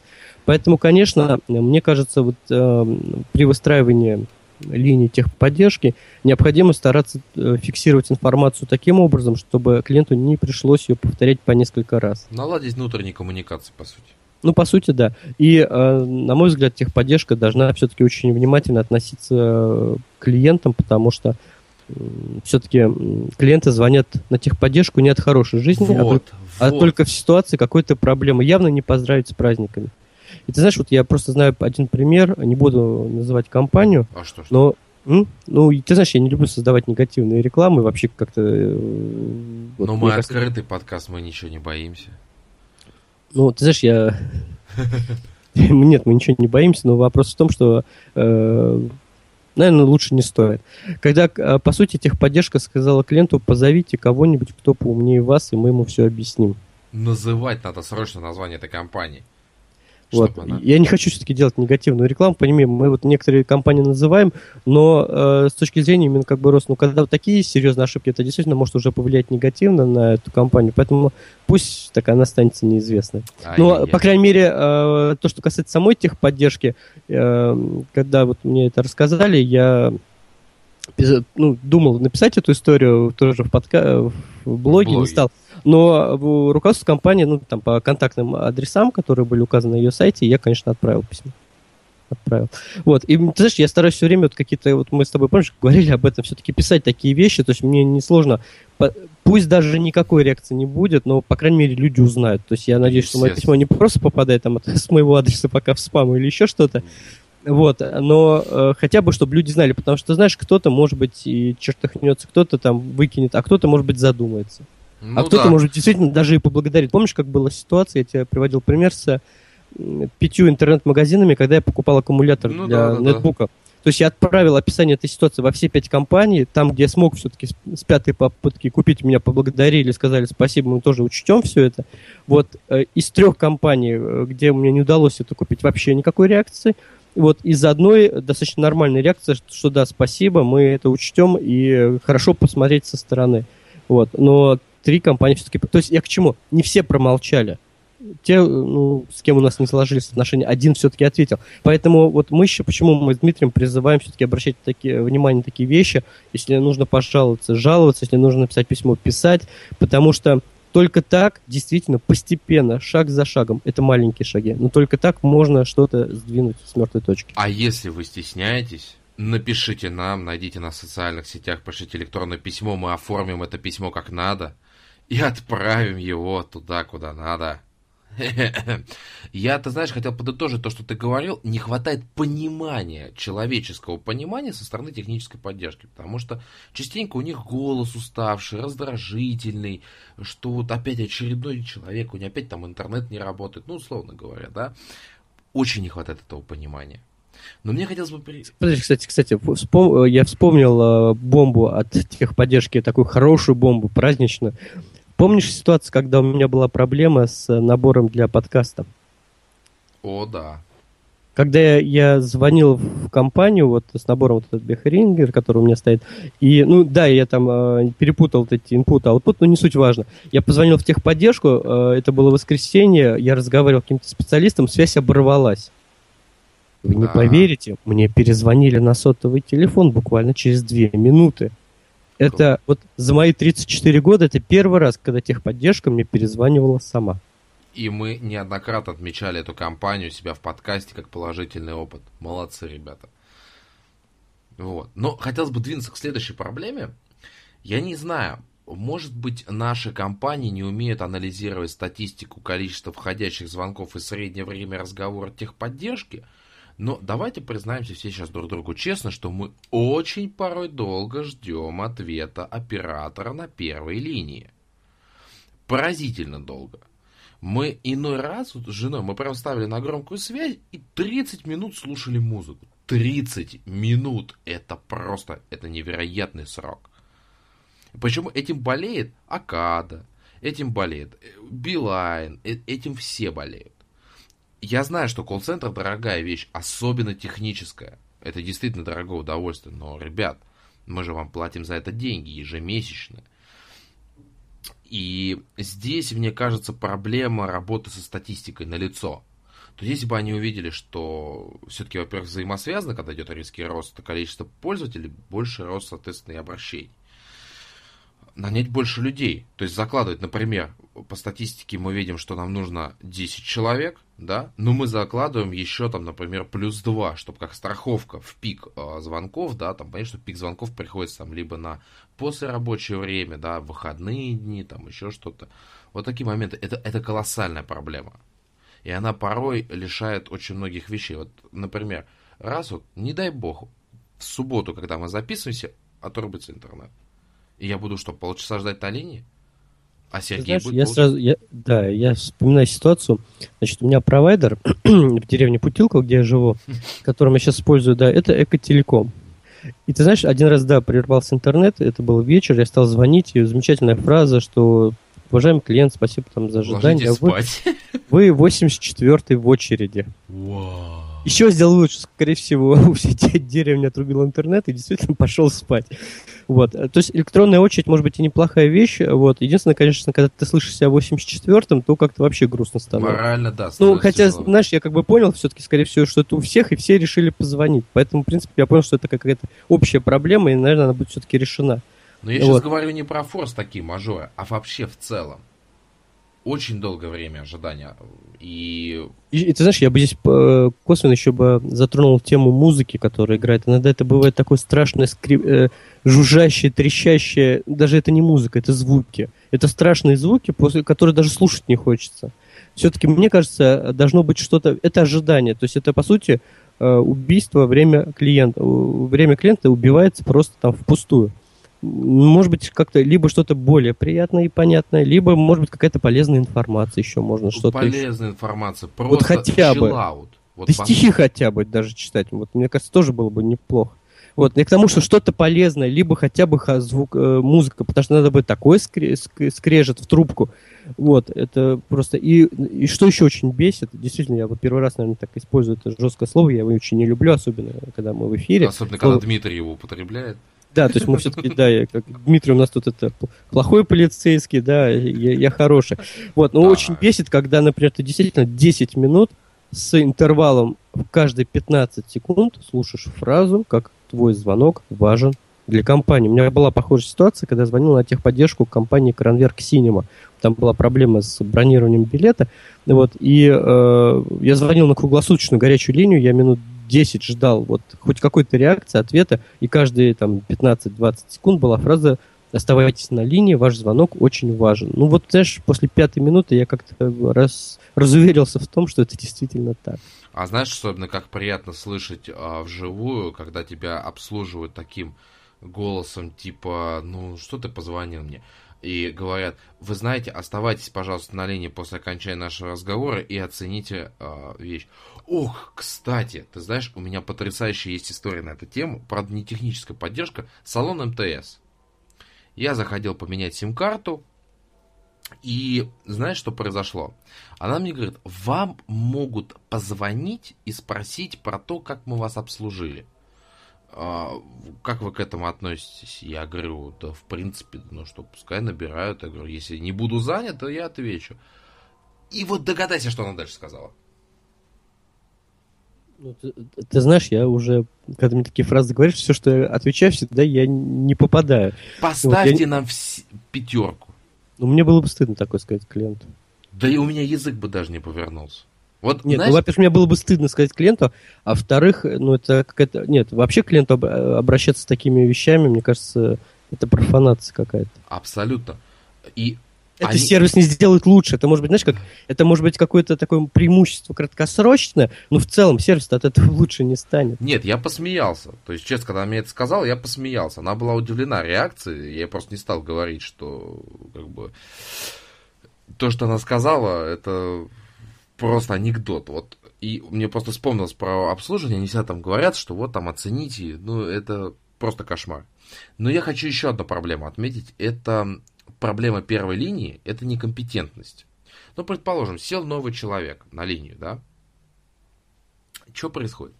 Поэтому, конечно, мне кажется, вот э, при выстраивании линии техподдержки, необходимо стараться э, фиксировать информацию таким образом, чтобы клиенту не пришлось ее повторять по несколько раз. Наладить внутренние коммуникации, по сути. Ну, по сути, да. И, э, на мой взгляд, техподдержка должна все-таки очень внимательно относиться к клиентам, потому что все-таки клиенты звонят на техподдержку не от хорошей жизни, вот, а, вот. а только в ситуации какой-то проблемы. Явно не поздравить с праздниками. И ты знаешь, вот я просто знаю один пример, не буду называть компанию, а что, что? но м? ну, ты знаешь, я не люблю создавать негативные рекламы, вообще как-то... Э, вот, но мы открытый кажется... подкаст, мы ничего не боимся. Ну, ты знаешь, я... Нет, мы ничего не боимся, но вопрос в том, что э, наверное, лучше не стоит. Когда, э, по сути, техподдержка сказала клиенту, позовите кого-нибудь, кто поумнее вас, и мы ему все объясним. Называть надо срочно название этой компании. Вот. Она... Я не хочу все-таки делать негативную рекламу, понимаем, мы вот некоторые компании называем, но э, с точки зрения именно как бы рост, ну когда вот такие серьезные ошибки, это действительно может уже повлиять негативно на эту компанию, поэтому пусть так она останется неизвестной. А но, по крайней мере, э, то, что касается самой техподдержки, э, когда вот мне это рассказали, я ну, думал написать эту историю тоже в, подка... в блоге, в не стал. Но руководство компании, ну, там, по контактным адресам, которые были указаны на ее сайте, я, конечно, отправил письмо. Отправил. Вот. И ты знаешь, я стараюсь все время вот какие-то, вот мы с тобой, помнишь, говорили об этом, все-таки писать такие вещи, то есть мне несложно, пусть даже никакой реакции не будет, но, по крайней мере, люди узнают. То есть я надеюсь, что мое письмо не просто попадает там с моего адреса пока в спам или еще что-то, вот, но э, хотя бы, чтобы люди знали, потому что, знаешь, кто-то, может быть, и чертыхнется, кто-то там выкинет, а кто-то, может быть, задумается. Ну, а кто-то, да. может, действительно даже и поблагодарит. Помнишь, как была ситуация, я тебе приводил пример с пятью интернет-магазинами, когда я покупал аккумулятор ну, для да, да, нетбука. Да. То есть я отправил описание этой ситуации во все пять компаний, там, где я смог все-таки с пятой попытки купить, меня поблагодарили, сказали спасибо, мы тоже учтем все это. Вот э, из трех компаний, э, где мне не удалось это купить, вообще никакой реакции вот из одной достаточно нормальной реакции, что, да, спасибо, мы это учтем и хорошо посмотреть со стороны. Вот. Но три компании все-таки... То есть я к чему? Не все промолчали. Те, ну, с кем у нас не сложились отношения, один все-таки ответил. Поэтому вот мы еще, почему мы с Дмитрием призываем все-таки обращать такие, внимание на такие вещи, если нужно пожаловаться, жаловаться, если нужно написать письмо, писать, потому что только так, действительно, постепенно, шаг за шагом, это маленькие шаги, но только так можно что-то сдвинуть с мертвой точки. А если вы стесняетесь, напишите нам, найдите нас в социальных сетях, пишите электронное письмо, мы оформим это письмо как надо и отправим его туда, куда надо. Я, ты знаешь, хотел подытожить то, что ты говорил. Не хватает понимания, человеческого понимания со стороны технической поддержки. Потому что частенько у них голос уставший, раздражительный, что вот опять очередной человек, у него опять там интернет не работает, ну, условно говоря, да. Очень не хватает этого понимания. Но мне хотелось бы... Подожди, кстати, кстати, вспом... я вспомнил э, бомбу от техподдержки, такую хорошую бомбу, праздничную. Помнишь ситуацию, когда у меня была проблема с э, набором для подкаста? О, да. Когда я, я звонил в компанию вот с набором вот этот Бехрингер, который у меня стоит, и, ну, да, я там э, перепутал вот эти input, output, но не суть важно. Я позвонил в техподдержку, э, это было воскресенье, я разговаривал с каким-то специалистом, связь оборвалась. Вы да. не поверите, мне перезвонили на сотовый телефон буквально через две минуты. Это вот за мои 34 года это первый раз, когда техподдержка мне перезванивала сама. И мы неоднократно отмечали эту компанию у себя в подкасте как положительный опыт. Молодцы, ребята. Вот. Но хотелось бы двинуться к следующей проблеме. Я не знаю, может быть, наши компании не умеют анализировать статистику количества входящих звонков и среднее время разговора техподдержки – но давайте признаемся все сейчас друг другу честно, что мы очень порой долго ждем ответа оператора на первой линии. Поразительно долго. Мы иной раз вот с женой, мы прям ставили на громкую связь и 30 минут слушали музыку. 30 минут! Это просто, это невероятный срок. Почему этим болеет Акада, этим болеет Билайн, э, этим все болеют. Я знаю, что колл-центр дорогая вещь, особенно техническая. Это действительно дорогое удовольствие. Но, ребят, мы же вам платим за это деньги ежемесячно. И здесь, мне кажется, проблема работы со статистикой на лицо. То есть, если бы они увидели, что все-таки, во-первых, взаимосвязано, когда идет резкий рост количества пользователей, больше рост, соответственно, и обращений нанять больше людей. То есть закладывать, например, по статистике мы видим, что нам нужно 10 человек, да, но мы закладываем еще там, например, плюс 2, чтобы как страховка в пик э, звонков, да, там, понятно, что пик звонков приходится там либо на послерабочее время, да, выходные дни, там еще что-то. Вот такие моменты, это, это колоссальная проблема. И она порой лишает очень многих вещей. Вот, например, раз вот, не дай бог, в субботу, когда мы записываемся, отрубится интернет. И я буду что, полчаса ждать на линии? А Сергей Знаешь, будет я сразу, я, Да, я вспоминаю ситуацию. Значит, у меня провайдер в деревне Путилка, где я живу, которым я сейчас использую, да, это Экотелеком. И ты знаешь, один раз, да, прервался интернет, это был вечер, я стал звонить, и замечательная фраза, что уважаемый клиент, спасибо там за ожидание. Вы, вы 84-й в очереди. Wow. Еще сделал лучше, скорее всего, у всей деревни отрубил интернет и действительно пошел спать. Вот. То есть электронная очередь может быть и неплохая вещь. Вот. Единственное, конечно, когда ты слышишь себя в 84-м, то как-то вообще грустно становится. Морально, да. Ну, хотя, тяжело. знаешь, я как бы понял все-таки, скорее всего, что это у всех, и все решили позвонить. Поэтому, в принципе, я понял, что это какая-то общая проблема, и, наверное, она будет все-таки решена. Но я вот. сейчас говорю не про форс такие мажоры, а вообще в целом очень долгое время ожидания. И... и... И ты знаешь, я бы здесь э, косвенно еще бы затронул тему музыки, которая играет. Иногда это бывает такое страшное, скрип... э, жужжащее, трещащее. Даже это не музыка, это звуки. Это страшные звуки, после которые даже слушать не хочется. Все-таки, мне кажется, должно быть что-то... Это ожидание. То есть это, по сути, э, убийство время клиента. Время клиента убивается просто там впустую может быть, как-то либо что-то более приятное и понятное, либо, может быть, какая-то полезная информация еще можно что-то. Полезная еще. информация, просто вот хотя бы. Вот да по... стихи хотя бы даже читать, вот мне кажется, тоже было бы неплохо. Вот, и к тому, что что-то полезное, либо хотя бы звук, э, музыка, потому что надо быть такой скре- скрежет в трубку. Вот, это просто... И, и что еще очень бесит, действительно, я вот первый раз, наверное, так использую это жесткое слово, я его очень не люблю, особенно когда мы в эфире. Особенно, когда Дмитрий его употребляет. Да, то есть мы все-таки, да, я, как Дмитрий у нас тут это плохой полицейский, да, я, я хороший. Вот, но да. очень бесит, когда, например, ты действительно 10 минут с интервалом в каждые 15 секунд слушаешь фразу, как твой звонок важен для компании. У меня была похожая ситуация, когда я звонил на техподдержку компании Кранверк Cinema. Там была проблема с бронированием билета. Вот, и э, я звонил на круглосуточную горячую линию, я минут 10 ждал вот хоть какой-то реакции, ответа, и каждые там 15-20 секунд была фраза «Оставайтесь на линии, ваш звонок очень важен». Ну вот, знаешь, после пятой минуты я как-то раз, разуверился в том, что это действительно так. А знаешь, особенно как приятно слышать а, вживую, когда тебя обслуживают таким голосом, типа, ну, что ты позвонил мне? И говорят, вы знаете, оставайтесь, пожалуйста, на линии после окончания нашего разговора и оцените э, вещь. Ох, кстати, ты знаешь, у меня потрясающая есть история на эту тему, правда, не техническая поддержка, салон МТС. Я заходил поменять сим-карту, и знаешь, что произошло? Она мне говорит, вам могут позвонить и спросить про то, как мы вас обслужили. А, как вы к этому относитесь? Я говорю, да в принципе, ну что, пускай набирают. Я говорю, если не буду занят, то я отвечу. И вот догадайся, что она дальше сказала. Ну, ты, ты знаешь, я уже, когда мне такие фразы говоришь, все, что я отвечаю, всегда я не попадаю. Поставьте вот, я... нам вс... пятерку. Ну, мне было бы стыдно такое сказать клиенту. Да и у меня язык бы даже не повернулся. Вот, нет, ну, знаешь... ну, во-первых, мне было бы стыдно сказать клиенту, а во-вторых, ну, это какая-то... Нет, вообще клиенту об... обращаться с такими вещами, мне кажется, это профанация какая-то. Абсолютно. И это они... сервис не сделает лучше. Это может быть, знаешь, как это может быть какое-то такое преимущество краткосрочное, но в целом сервис от этого лучше не станет. Нет, я посмеялся. То есть, честно, когда она мне это сказала, я посмеялся. Она была удивлена реакцией. Я просто не стал говорить, что как бы то, что она сказала, это просто анекдот. Вот и мне просто вспомнилось про обслуживание, они всегда там говорят, что вот там оцените, ну это просто кошмар. Но я хочу еще одну проблему отметить, это проблема первой линии, это некомпетентность. Ну, предположим, сел новый человек на линию, да? Что происходит?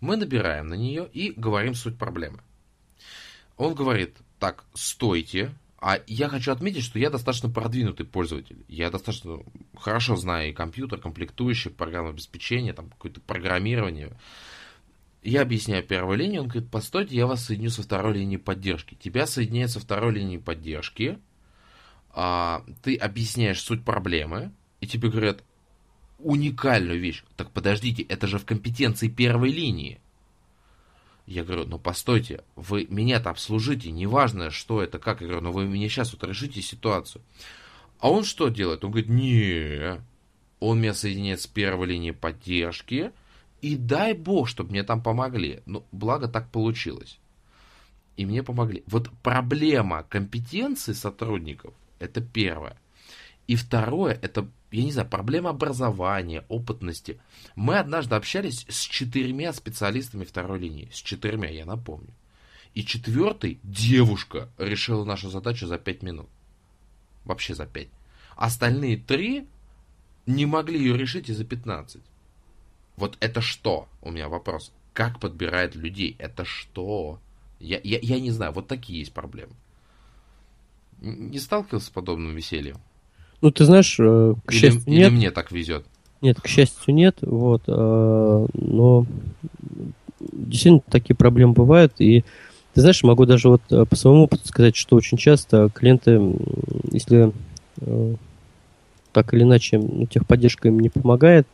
Мы набираем на нее и говорим суть проблемы. Он говорит, так, стойте, а я хочу отметить, что я достаточно продвинутый пользователь. Я достаточно хорошо знаю и компьютер, комплектующие, программное обеспечение, там какое-то программирование. Я объясняю первую линию, он говорит, постойте, я вас соединю со второй линией поддержки. Тебя соединяют со второй линией поддержки, а, ты объясняешь суть проблемы, и тебе говорят уникальную вещь. Так подождите, это же в компетенции первой линии. Я говорю, ну постойте, вы меня-то обслужите, неважно, что это, как. Я говорю, ну вы мне сейчас вот решите ситуацию. А он что делает? Он говорит, не, он меня соединяет с первой линией поддержки, и дай бог, чтобы мне там помогли. Ну, благо так получилось. И мне помогли. Вот проблема компетенции сотрудников, это первое. И второе, это, я не знаю, проблема образования, опытности. Мы однажды общались с четырьмя специалистами второй линии. С четырьмя, я напомню. И четвертый, девушка, решила нашу задачу за пять минут. Вообще за пять. Остальные три не могли ее решить и за 15. Вот это что? У меня вопрос. Как подбирает людей? Это что? Я, я, я не знаю, вот такие есть проблемы. Не сталкивался с подобным весельем? Ну, ты знаешь, э, к или, счастью, или нет. мне так везет? Нет, к счастью, нет. Вот, э, но действительно такие проблемы бывают. И ты знаешь, могу даже вот э, по своему опыту сказать, что очень часто клиенты, если так или иначе техподдержка им не помогает,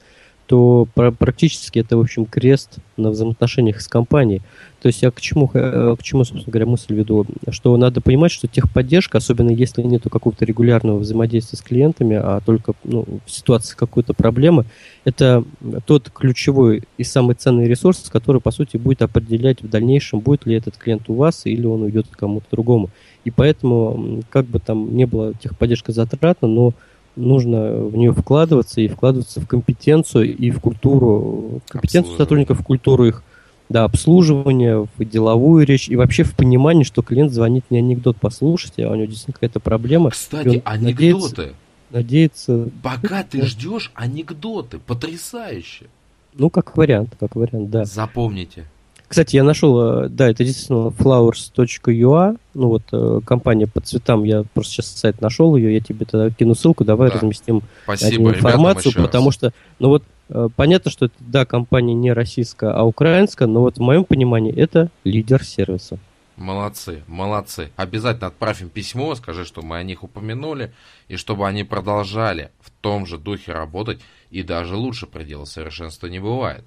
то практически это, в общем, крест на взаимоотношениях с компанией. То есть я к чему, э, к чему, собственно говоря, мысль веду? Что надо понимать, что техподдержка, особенно если нет какого-то регулярного взаимодействия с клиентами, а только ну, в ситуации какой-то проблемы, это тот ключевой и самый ценный ресурс, который, по сути, будет определять в дальнейшем, будет ли этот клиент у вас или он уйдет к кому-то другому. И поэтому, как бы там не было техподдержка затратна, но нужно в нее вкладываться и вкладываться в компетенцию и в культуру, компетенцию сотрудников, в культуру их да, обслуживания, в деловую речь и вообще в понимании, что клиент звонит не анекдот послушать, а у него действительно какая-то проблема. Кстати, анекдоты. Надеется, надеется... Пока ты ждешь анекдоты, потрясающе. Ну, как вариант, как вариант, да. Запомните. Кстати, я нашел, э, да, это действительно flowers.ua, ну вот э, компания по цветам, я просто сейчас сайт нашел ее, я тебе тогда кину ссылку, давай да. разместим Спасибо, информацию, потому раз. что, ну вот, э, понятно, что это, да, компания не российская, а украинская, но вот в моем понимании это лидер сервиса. Молодцы, молодцы. Обязательно отправим письмо, скажи, что мы о них упомянули, и чтобы они продолжали в том же духе работать, и даже лучше предела совершенства не бывает.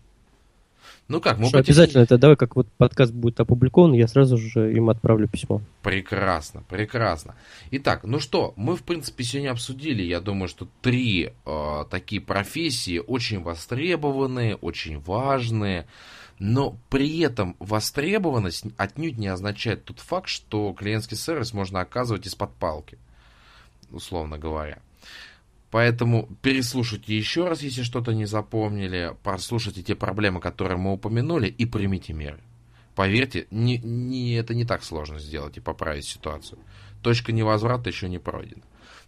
Ну как, мы обязательно это давай, как вот подкаст будет опубликован, я сразу же им отправлю письмо. Прекрасно, прекрасно. Итак, ну что, мы в принципе сегодня обсудили, я думаю, что три э, такие профессии очень востребованные, очень важные. Но при этом востребованность отнюдь не означает тот факт, что клиентский сервис можно оказывать из-под палки, условно говоря. Поэтому переслушайте еще раз, если что-то не запомнили, прослушайте те проблемы, которые мы упомянули, и примите меры. Поверьте, не, не, это не так сложно сделать и поправить ситуацию. Точка невозврата еще не пройдена.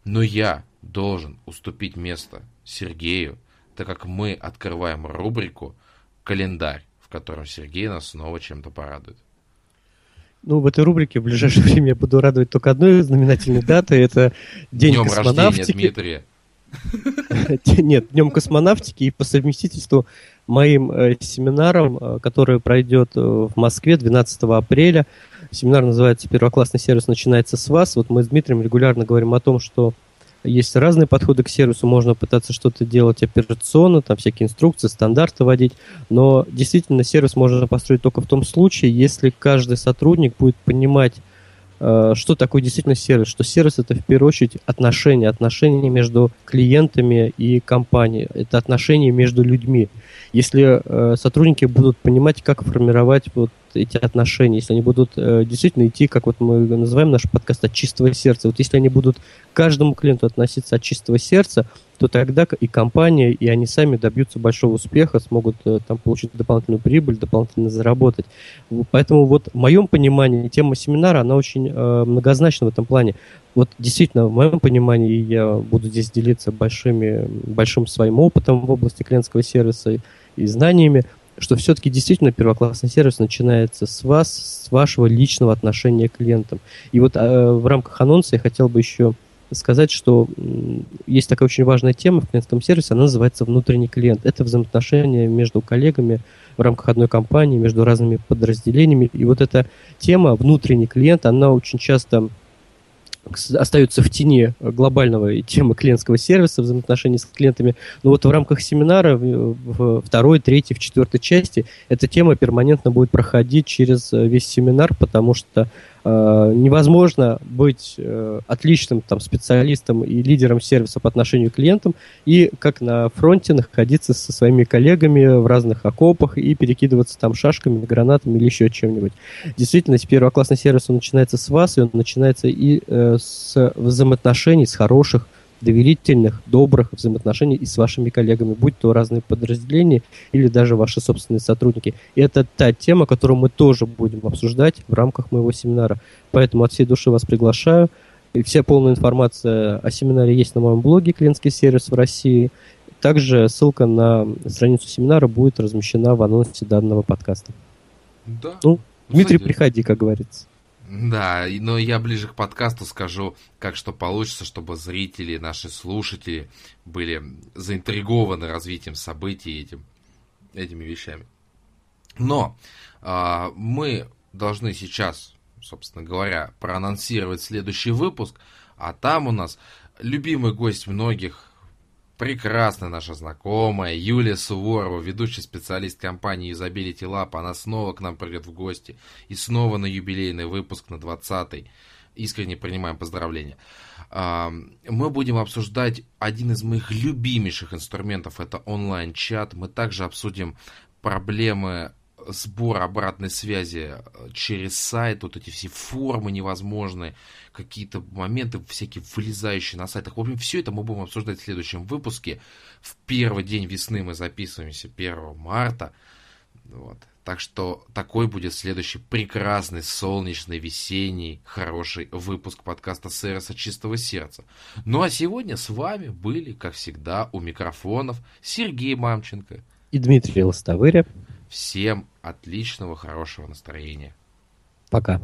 Но я должен уступить место Сергею, так как мы открываем рубрику «Календарь», в котором Сергей нас снова чем-то порадует. Ну, в этой рубрике в ближайшее время я буду радовать только одной знаменательной даты. Это День Днем космонавтики. рождения Дмитрия. Нет, Днем космонавтики и по совместительству моим э, семинаром, э, который пройдет э, в Москве 12 апреля. Семинар называется «Первоклассный сервис начинается с вас». Вот мы с Дмитрием регулярно говорим о том, что есть разные подходы к сервису, можно пытаться что-то делать операционно, там всякие инструкции, стандарты вводить, но действительно сервис можно построить только в том случае, если каждый сотрудник будет понимать что такое действительно сервис? Что сервис это в первую очередь отношения, отношения между клиентами и компанией, это отношения между людьми. Если э, сотрудники будут понимать, как формировать вот эти отношения, если они будут э, действительно идти, как вот мы называем наш подкаст, от чистого сердца, вот если они будут к каждому клиенту относиться от чистого сердца, то тогда и компания, и они сами добьются большого успеха, смогут э, там получить дополнительную прибыль, дополнительно заработать. Поэтому вот в моем понимании тема семинара, она очень э, многозначна в этом плане. Вот действительно, в моем понимании, я буду здесь делиться большими, большим своим опытом в области клиентского сервиса и знаниями, что все-таки действительно первоклассный сервис начинается с вас, с вашего личного отношения к клиентам. И вот э, в рамках анонса я хотел бы еще сказать, что есть такая очень важная тема в клиентском сервисе, она называется внутренний клиент. Это взаимоотношения между коллегами в рамках одной компании, между разными подразделениями. И вот эта тема внутренний клиент, она очень часто остаются в тени глобального темы клиентского сервиса, взаимоотношений с клиентами. Но вот в рамках семинара в второй, третьей, в четвертой части эта тема перманентно будет проходить через весь семинар, потому что Э, невозможно быть э, отличным там, специалистом и лидером сервиса по отношению к клиентам и как на фронте находиться со своими коллегами в разных окопах и перекидываться там шашками, гранатами или еще чем-нибудь. Действительно, первоклассный сервис он начинается с вас, и он начинается и э, с взаимоотношений, с хороших доверительных, добрых взаимоотношений и с вашими коллегами, будь то разные подразделения или даже ваши собственные сотрудники. И это та тема, которую мы тоже будем обсуждать в рамках моего семинара. Поэтому от всей души вас приглашаю. И вся полная информация о семинаре есть на моем блоге «Клиентский сервис в России». Также ссылка на страницу семинара будет размещена в анонсе данного подкаста. Да. Ну, Дмитрий, Кстати, приходи, как говорится. Да, но я ближе к подкасту скажу, как что получится, чтобы зрители, наши слушатели были заинтригованы развитием событий этим, этими вещами. Но а, мы должны сейчас, собственно говоря, проанонсировать следующий выпуск, а там у нас любимый гость многих прекрасная наша знакомая Юлия Суворова, ведущий специалист компании Usability Lab. Она снова к нам придет в гости. И снова на юбилейный выпуск, на 20-й. Искренне принимаем поздравления. А, мы будем обсуждать один из моих любимейших инструментов. Это онлайн-чат. Мы также обсудим проблемы сбор обратной связи э, через сайт, вот эти все формы невозможные, какие-то моменты всякие вылезающие на сайтах. В общем, все это мы будем обсуждать в следующем выпуске. В первый день весны мы записываемся 1 марта. Вот. Так что такой будет следующий прекрасный, солнечный, весенний, хороший выпуск подкаста «Сервиса чистого сердца». Ну а сегодня с вами были, как всегда, у микрофонов Сергей Мамченко и Дмитрий Лостовыря. Всем отличного, хорошего настроения. Пока.